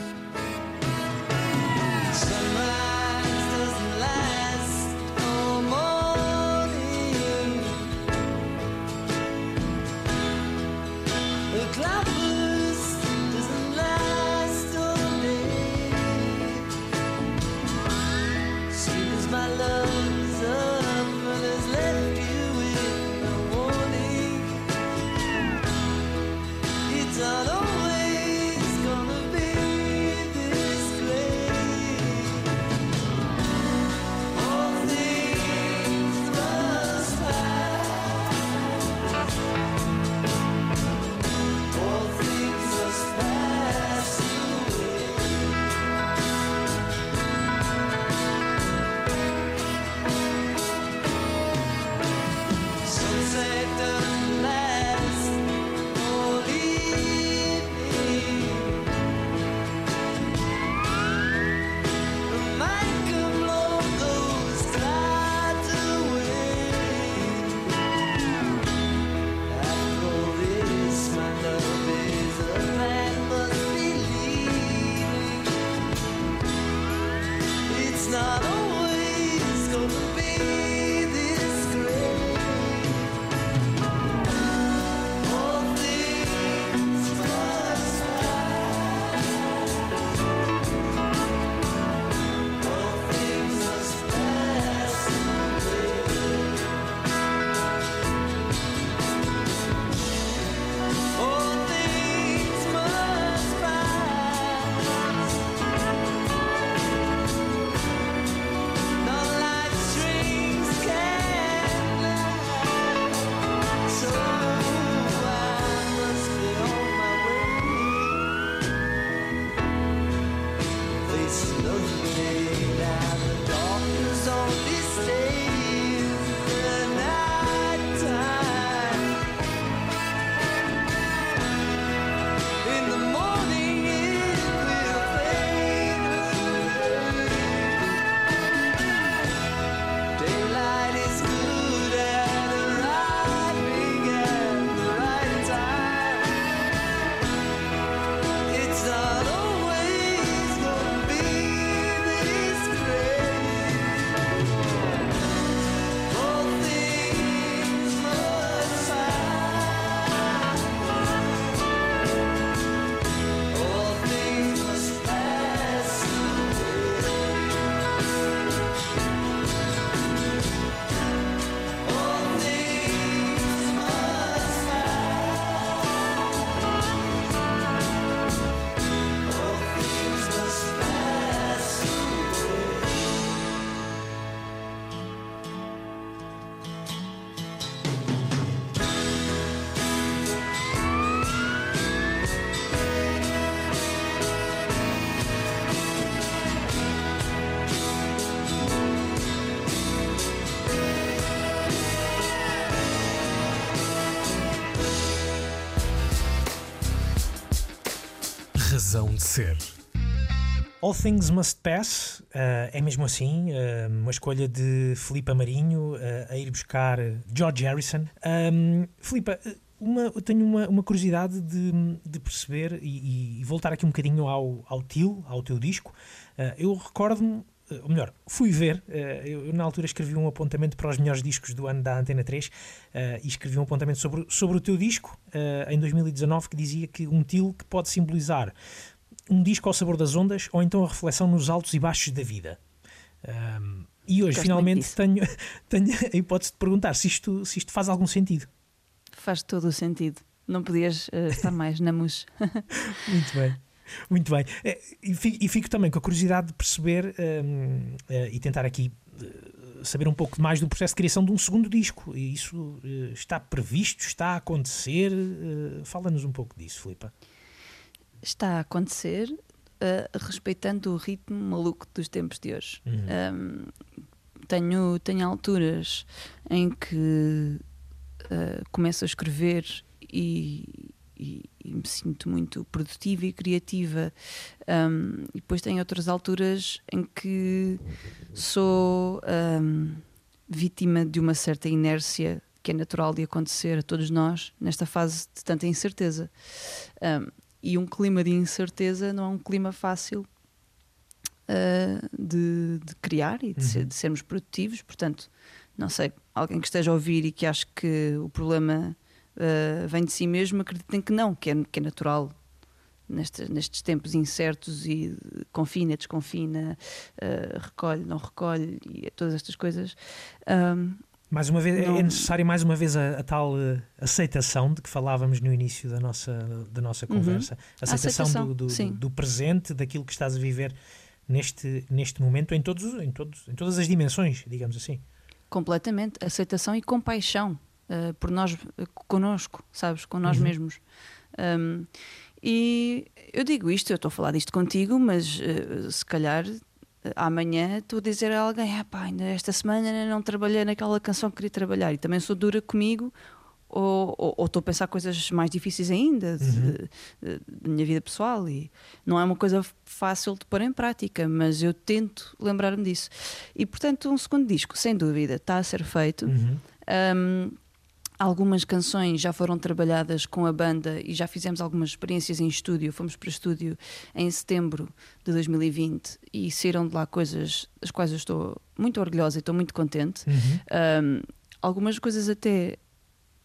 Razão de ser. All Things Must Pass eh, é mesmo assim eh, uma escolha de Filipa Marinho eh, a ir buscar George Harrison. Um, Filipa, uma, eu tenho uma, uma curiosidade de, de perceber e, e voltar aqui um bocadinho ao, ao Til, ao teu disco. Eu recordo-me, ou melhor, fui ver, eh, eu, na altura escrevi um apontamento para os melhores discos do ano da Antena 3 eh, e escrevi um apontamento sobre, sobre o teu disco eh, em 2019 que dizia que um Til que pode simbolizar um disco ao sabor das ondas ou então a reflexão nos altos e baixos da vida. Um, e hoje Gosto finalmente tenho, (laughs) tenho a hipótese de perguntar se isto, se isto faz algum sentido. Faz todo o sentido. Não podias eh, estar mais na mus. (laughs) Muito bem. (laughs) Muito bem. Eh, E fico, e fico também com a curiosidade de perceber hum, eh, e tentar aqui eh, saber um pouco mais do processo de criação de um segundo disco. E isso está previsto, está a acontecer? Fala-nos um pouco disso, Filipa. Está a acontecer uh, respeitando o ritmo maluco dos tempos de hoje. Um, tenho, tenho alturas em que uh, começo a escrever e, e- e me sinto muito produtiva e criativa. Um, e depois tenho outras alturas em que sou um, vítima de uma certa inércia que é natural de acontecer a todos nós nesta fase de tanta incerteza. Um, e um clima de incerteza não é um clima fácil uh, de, de criar e de, ser- de sermos produtivos. Portanto, não sei, alguém que esteja a ouvir e que ache que o problema uh, vem de si mesmo, acreditem que não, que é, que é natural. Nestes, nestes tempos incertos e confina, desconfina, uh, recolhe, não recolhe e todas estas coisas. Um, Mais uma vez, é- Não- é necessário mais uma vez a, a tal eh, aceitação de que falávamos no início da nossa, da nossa conversa. Aceitação, Aceitação, do, do- do presente, daquilo que estás a viver neste, neste momento, em, todos, os- em, todos, em todas as dimensões, digamos assim. Completamente. Aceitação e compaixão uh, por nós, uh, connosco, sabes? Com nós Uhum. mesmos. Um, e eu digo isto, eu estou a falar disto contigo, mas uh, se calhar amanhã estou a dizer a alguém: ah, pá, ainda esta semana não trabalhei naquela canção que queria trabalhar e também sou dura comigo. Ou, ou, ou estou a pensar coisas mais difíceis ainda Uhum. da minha vida pessoal e não é uma coisa fácil de pôr em prática, mas eu tento lembrar-me disso. E portanto, um segundo disco, sem dúvida, está a ser feito. Uhum. Um, algumas canções já foram trabalhadas com a banda e já fizemos algumas experiências em estúdio. Fomos para estúdio em setembro de 2020 e saíram de lá coisas das quais eu estou muito orgulhosa e estou muito contente. Uhum. Um, algumas coisas até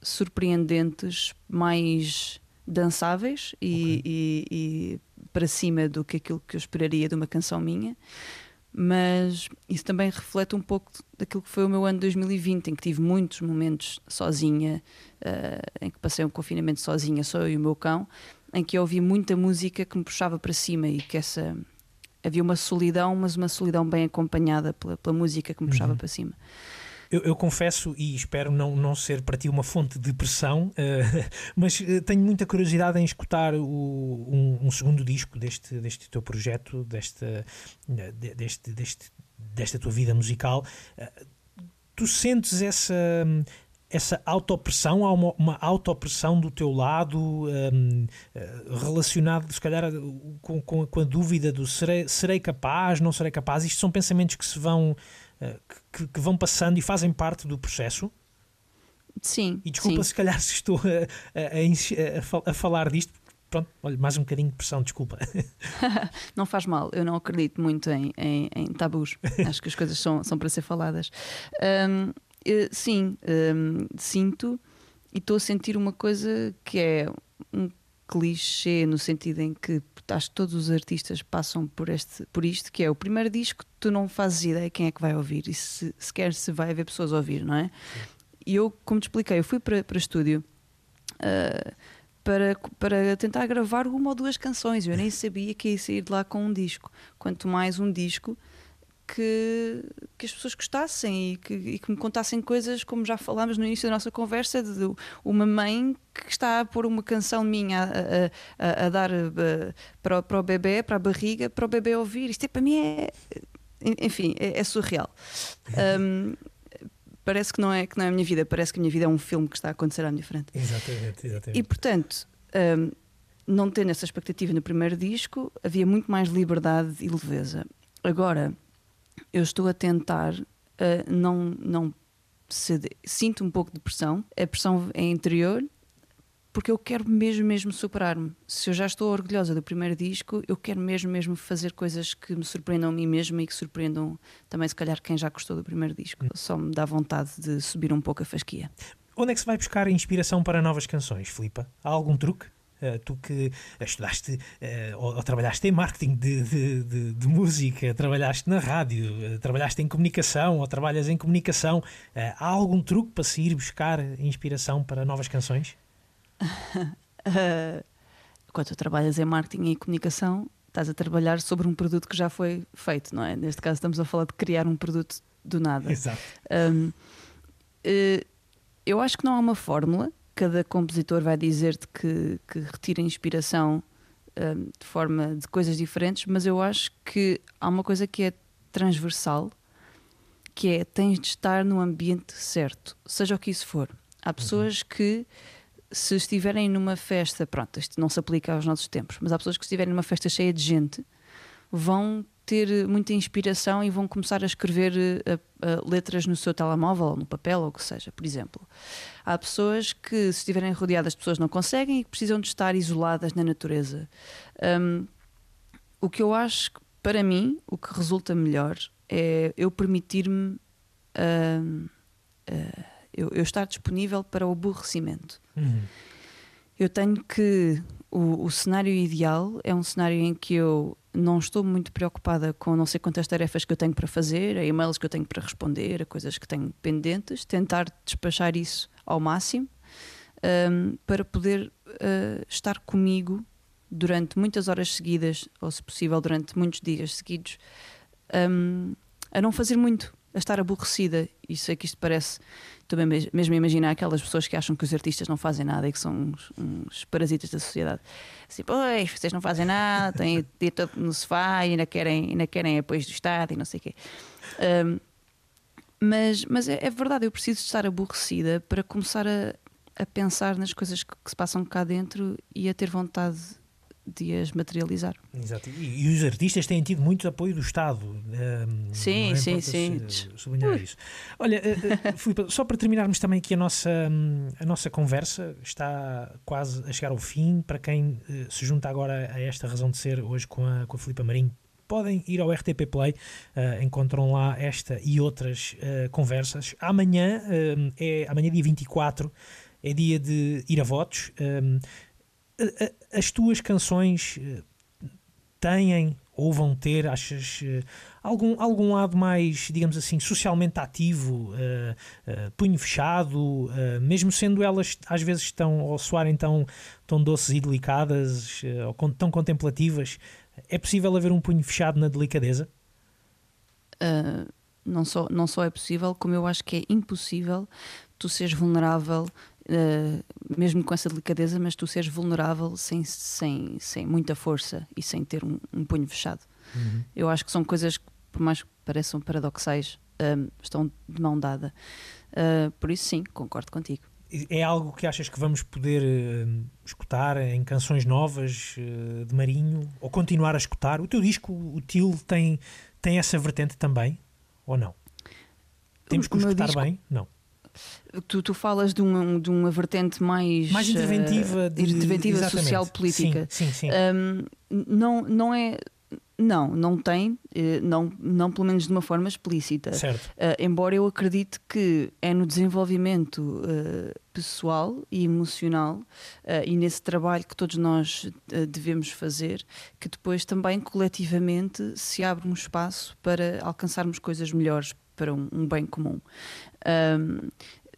surpreendentes, mais dançáveis e, e- e para cima do que aquilo que eu esperaria de uma canção minha. Mas isso também reflete um pouco daquilo que foi o meu ano de 2020, em que tive muitos momentos sozinha, eh, em que passei um confinamento sozinha, só eu e o meu cão, em que eu ouvi muita música que me puxava para cima e que essa havia uma solidão, mas uma solidão bem acompanhada pela, pela música que me puxava Uhum. para cima. Eu, eu confesso e espero não, não ser para ti uma fonte de pressão, (laughs) eh, mas eh, tenho muita curiosidade em escutar o- um, um segundo disco deste, deste teu projeto, desta, eh, de- deste, deste, desta tua vida musical. Eh, tu sentes essa. Essa autopressão, há uma, uma autopressão do teu lado hum, eh, relacionado, se calhar, com, com, a dúvida do serei, serei capaz, não serei capaz. Isto são pensamentos que se vão que, que vão passando e fazem parte do processo. Sim. E desculpa sim. se calhar se estou a, a- a a fal- a falar disto. Pronto, olha, mais um bocadinho de pressão, desculpa. (laughs) Não faz mal, eu não acredito muito em, em- em tabus. (laughs) Acho que as coisas são, são para ser faladas. Hum, eh, sim, hum, sinto e estou a sentir uma coisa que é um clichê no sentido em que acho que todos os artistas passam por, este, por isto, que é o primeiro disco, tu não fazes ideia quem é que vai ouvir e se, sequer se vai haver pessoas a ouvir, não é? E eu, como te expliquei, eu fui para, para estúdio ah, para, para tentar gravar uma ou duas canções. Eu nem sabia que ia sair de lá com um disco. Quanto mais um disco que, que as pessoas gostassem e que, e que me contassem coisas, como já falámos no início da nossa conversa, de, de uma mãe que está a pôr uma canção minha a, a- a- a dar eh, para, o- para o bebê, para a barriga, para o bebê ouvir. Isto é, para mim é. Enfim, é, é surreal. Um, parece que não, é, que não é a minha vida, parece que a minha vida é um filme que está a acontecer à minha frente. exatamente, exatamente. E portanto, hum, não tendo essa expectativa no primeiro disco, havia muito mais liberdade e leveza. Agora, eu estou a tentar uh, não, não ceder. Sinto um pouco de pressão, a pressão é interior, porque eu quero mesmo, mesmo superar-me. Se eu já estou orgulhosa do primeiro disco, eu quero mesmo, mesmo fazer coisas que me surpreendam a mim mesma e que surpreendam também, se calhar, quem já gostou do primeiro disco. Só me dá vontade de subir um pouco a fasquia. Onde é que se vai buscar inspiração para novas canções, Filipa? Há algum truque? Eh, tu que estudaste eh, ou, ou trabalhaste em marketing de, de- de- de música, trabalhaste na rádio, eh, trabalhaste em comunicação ou trabalhas em comunicação, eh, há algum truque para se ir buscar inspiração para novas canções? (laughs) Quando tu trabalhas em marketing e comunicação, estás a trabalhar sobre um produto que já foi feito, não é? Neste caso, estamos a falar de criar um produto do nada. Exato. Um, eh, eu acho que não há uma fórmula. Cada compositor vai dizer-te que, que retira inspiração um, de forma de coisas diferentes, mas eu acho que há uma coisa que é transversal, que é tens de estar no ambiente certo, seja o que isso for. Há pessoas que se estiverem numa festa, pronto, isto não se aplica aos nossos tempos, mas há pessoas que se estiverem numa festa cheia de gente vão ter muita inspiração e vão começar a escrever eh, eh, letras no seu telemóvel ou no papel ou o que seja, por exemplo. Há pessoas que, se estiverem rodeadas de pessoas, não conseguem e que precisam de estar isoladas na natureza. Um, o que eu acho que, para mim, o que resulta melhor é eu permitir-me um, uh, eu, eu estar disponível para o aborrecimento. Uhum. Eu tenho que. O, o cenário ideal é um cenário em que eu não estou muito preocupada com não sei quantas tarefas que eu tenho para fazer, a e-mails que eu tenho para responder, a coisas que tenho pendentes, tentar despachar isso ao máximo um, para poder uh, estar comigo durante muitas horas seguidas, ou se possível, durante muitos dias seguidos, um, a não fazer muito, a estar aborrecida. E sei que isto parece Bem mesmo imaginar aquelas pessoas que acham que os artistas não fazem nada e que são uns, uns parasitas da sociedade. Assim, pois, vocês não fazem nada, têm (laughs) todo no sofá e ainda querem, ainda querem apoios do Estado e não sei o quê. Um, mas mas é, é, verdade, eu preciso estar aborrecida para começar a, a pensar nas coisas que, que se passam cá dentro e a ter vontade de as materializar. Exato. E, e, os artistas têm tido muito apoio do Estado. Um, sim, é sim, sim. Sublinhar isso. Olha, uh, (laughs) Filipe, só para terminarmos também aqui a nossa, um, a nossa conversa, está quase a chegar ao fim. Para quem uh, se junta agora a esta razão de ser hoje com a, com a Filipa Marinho, podem ir ao RTP Play, uh, encontram lá esta e outras conversas. Amanhã, é amanhã dia 24, é dia de ir a votos. Um, as tuas canções eh, têm ou vão ter, achas, eh, algum, algum lado mais, digamos assim, socialmente ativo, uh, uh, punho fechado, uh, mesmo sendo elas às vezes tão, ou soarem tão, tão doces e delicadas, ou tão contemplativas, é possível haver um punho fechado na delicadeza? não, só, não só é possível, como eu acho que é impossível tu seres vulnerável Uh, mesmo com essa delicadeza, mas tu seres vulnerável sem, sem, sem muita força e sem ter um, um punho fechado. Uhum. Eu acho que são coisas que, por mais que pareçam paradoxais, uh, estão de mão dada. Uh, por isso, sim, concordo contigo. É algo que achas que vamos poder escutar em canções novas de Marinho ou continuar a escutar? O teu disco, o Til, tem, tem essa vertente também ou não? Temos que o escutar disco... bem? Não. Tu, tu falas de uma, de uma vertente mais, mais interventiva, uh, de, interventiva social política. Sim, sim, sim. Um, não, não é. Não, não tem, eh, não, não pelo menos de uma forma explícita. Certo. Uh, embora eu acredite que é no desenvolvimento uh, pessoal e emocional uh, e nesse trabalho que todos nós devemos fazer que depois também coletivamente se abre um espaço para alcançarmos coisas melhores para um, um bem comum. Um,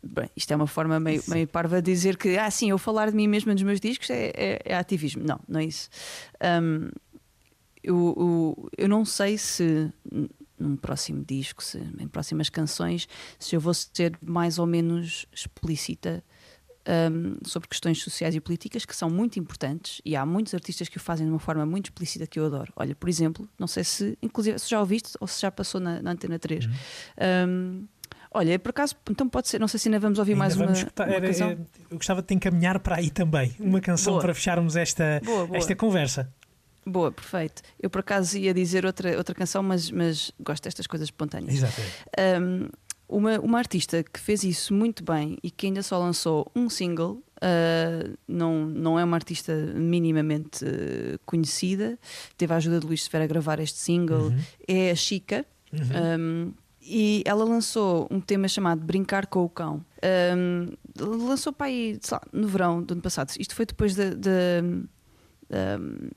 bem, isto é uma forma meio, meio parva de dizer que, ah, sim, eu falar de mim mesma nos meus discos é, é, é ativismo. Não, não é isso. Um, eu, eu, eu não sei se num próximo disco, se, em próximas canções, se eu vou ser mais ou menos explícita um, sobre questões sociais e políticas que são muito importantes e há muitos artistas que o fazem de uma forma muito explícita que eu adoro. Olha, por exemplo, não sei se, inclusive, se já ouviste ou se já passou na, na Antena 3. Uhum. Um, Olha, por acaso, então pode ser, não sei se ainda vamos ouvir ainda mais vamos uma, escutar, uma era, canção. É, eu gostava de te encaminhar para aí também, uma canção boa. para fecharmos esta, boa, boa. esta conversa. Boa, perfeito. Eu por acaso ia dizer outra, outra canção, mas, mas gosto destas coisas espontâneas. Exatamente. Um, uma, uma artista que fez isso muito bem e que ainda só lançou um single, uh, não, não é uma artista minimamente uh, conhecida, teve a ajuda de Luís Sefera a gravar este single, uhum. é a Chica. Uhum. Um, e ela lançou um tema chamado Brincar com o Cão. Um, lançou para aí, lá, no verão do ano passado. Isto foi depois de, de, um,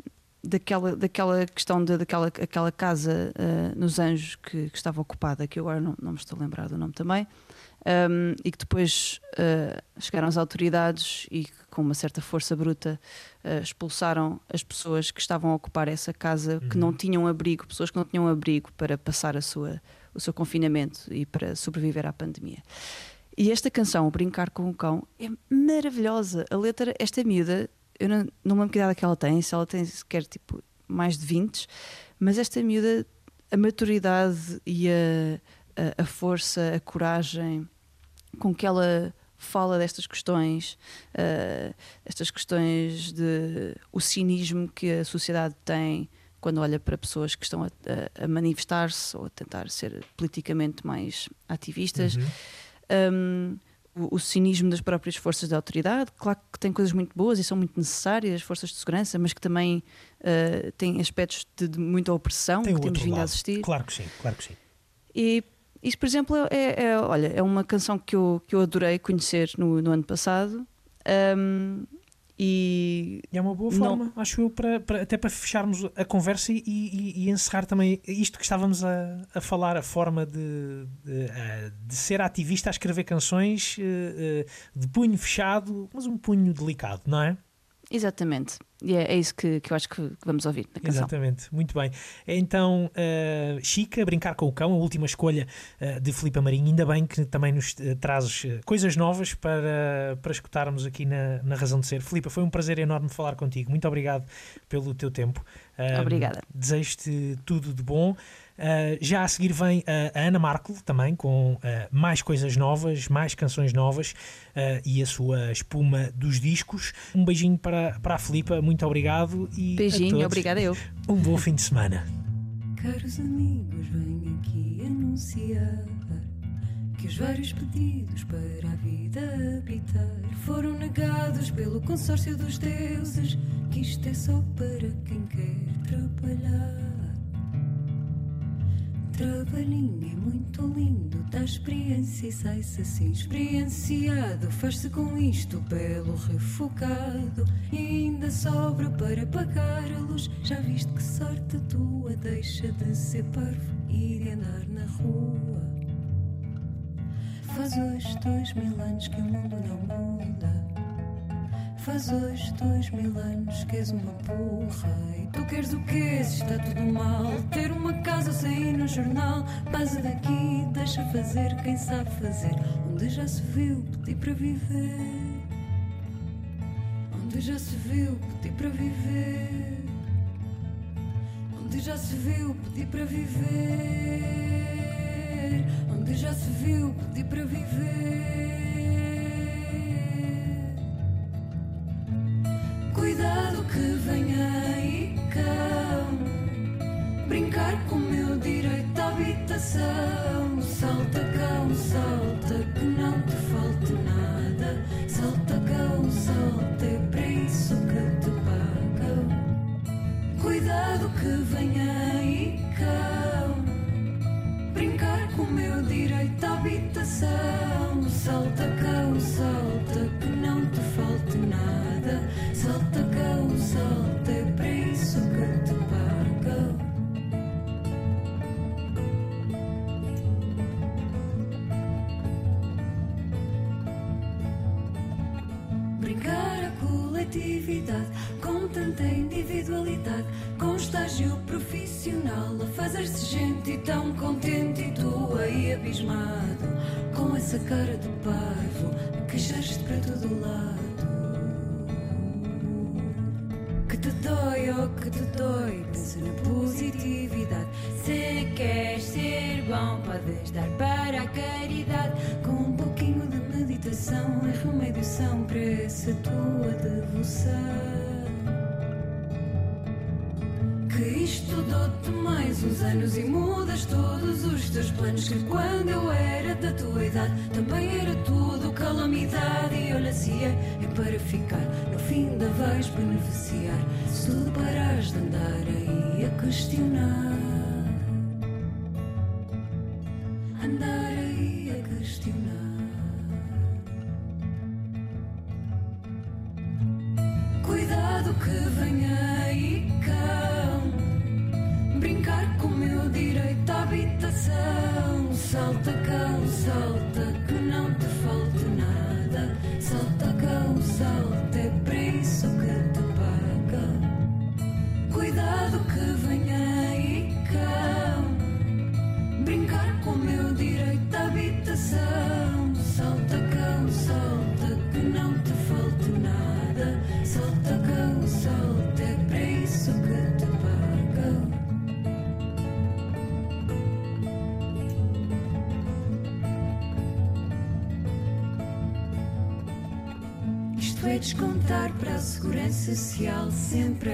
daquela, daquela questão de, daquela aquela casa uh, nos Anjos que, que, estava ocupada, que eu agora não, não me estou a lembrar do nome também. um, e que depois uh, chegaram as autoridades e que, com uma certa força bruta uh, expulsaram as pessoas que estavam a ocupar essa casa, que não tinham abrigo, pessoas que não tinham abrigo para passar a sua, o seu confinamento e para sobreviver à pandemia. E esta canção, Brincar com o Cão, é maravilhosa. A letra, esta miúda, eu não, não me lembro que idade é que ela tem, se ela tem sequer tipo mais de 20, mas esta miúda, a maturidade e a, a, a força, a coragem com que ela fala destas questões, uh, estas questões de o cinismo que a sociedade tem quando olha para pessoas que estão a, a- a manifestar-se ou a tentar ser politicamente mais ativistas. Um, o, o cinismo das próprias forças de autoridade, claro que tem coisas muito boas e são muito necessárias, as forças de segurança, mas que também uh, têm aspectos de, de muita opressão Tem que temos vindo a lado. assistir. Claro que sim, claro que sim. E isto, por exemplo, é, é- olha, é uma canção que eu, que eu adorei conhecer no, no ano passado. Um, e E é uma boa Não. forma, acho eu, para, para- até para fecharmos a conversa e, e- e encerrar também isto que estávamos a, a falar, a forma de, de, de ser ativista a escrever canções eh, eh, de punho fechado, mas um punho delicado, não é? Exatamente. E é, é isso que, que eu acho que, vamos ouvir na canção. Exatamente, muito bem. Então, eh, Chica, Brincar com o Cão, a última escolha eh, de Filipe Marinho, ainda bem que também nos eh, trazes coisas novas para, para escutarmos aqui na, na Razão de Ser. Filipe, foi um prazer enorme falar contigo. Muito obrigado pelo teu tempo. Obrigada. Desejo-te tudo de bom. Uh, já a seguir vem uh, a Ana Markel também com uh, mais coisas novas, mais canções novas uh, e a sua espuma dos discos. Um beijinho para, para a Filipa, muito obrigado e a Beijinho, todos obrigada eu. um bom fim de semana. Caros amigos, venho aqui anunciar que os vários pedidos para a vida habitar foram negados pelo consórcio dos deuses. Que isto é só para quem quer trabalhar. Trabalhinho é muito lindo, dá experiência e sai-se assim experienciado. Faz-se com isto belo refocado e ainda sobra para pagar a luz. Já viste que sorte tua, deixa de ser parvo e de andar na rua. Faz hoje dois mil anos que o mundo não muda. Faz hoje dois mil anos que és uma burra. E tu queres o quê? Se está tudo mal. Ter uma casa, sair no jornal. Passa daqui, deixa fazer quem sabe fazer. Onde já se viu pedir para viver? Onde já se viu pedir para viver? Onde já se viu pedir para viver? Onde já se viu pedir para viver cara de parvo, a queixar-te para todo lado. Que te dói, oh que te dói, pensa na positividade. Se queres ser bom, podes dar para a caridade. Com um pouquinho de meditação e remédio são para essa tua devoção. Mais uns anos e mudas todos os teus planos. Que quando eu era da tua idade também era tudo calamidade. E olha, se é, é para ficar, no fim da vais beneficiar. Se tu parares de andar aí a questionar, andar aí a questionar. Cuidado que vem para a segurança social. Sempre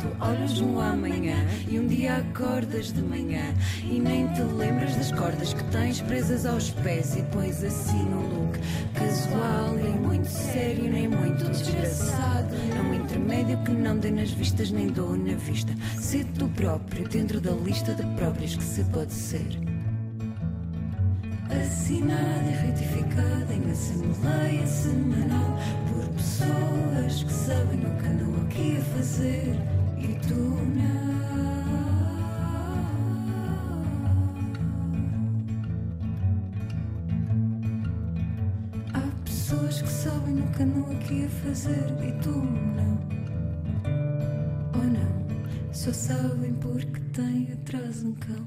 tu olhas no amanhã e um dia acordas de manhã e nem te lembras das cordas que tens presas aos pés e pões assim um look casual, nem muito sério, nem muito desgraçado. É um intermédio que não dê nas vistas nem dou na vista. Ser tu próprio dentro da lista de próprios que se pode ser. Assinada e retificada em assembleia semanal pessoas que sabem o que andam aqui a fazer e tu não. Há pessoas que sabem o que andam aqui a fazer e tu não. Ou não, só sabem porque têm atrás um cão.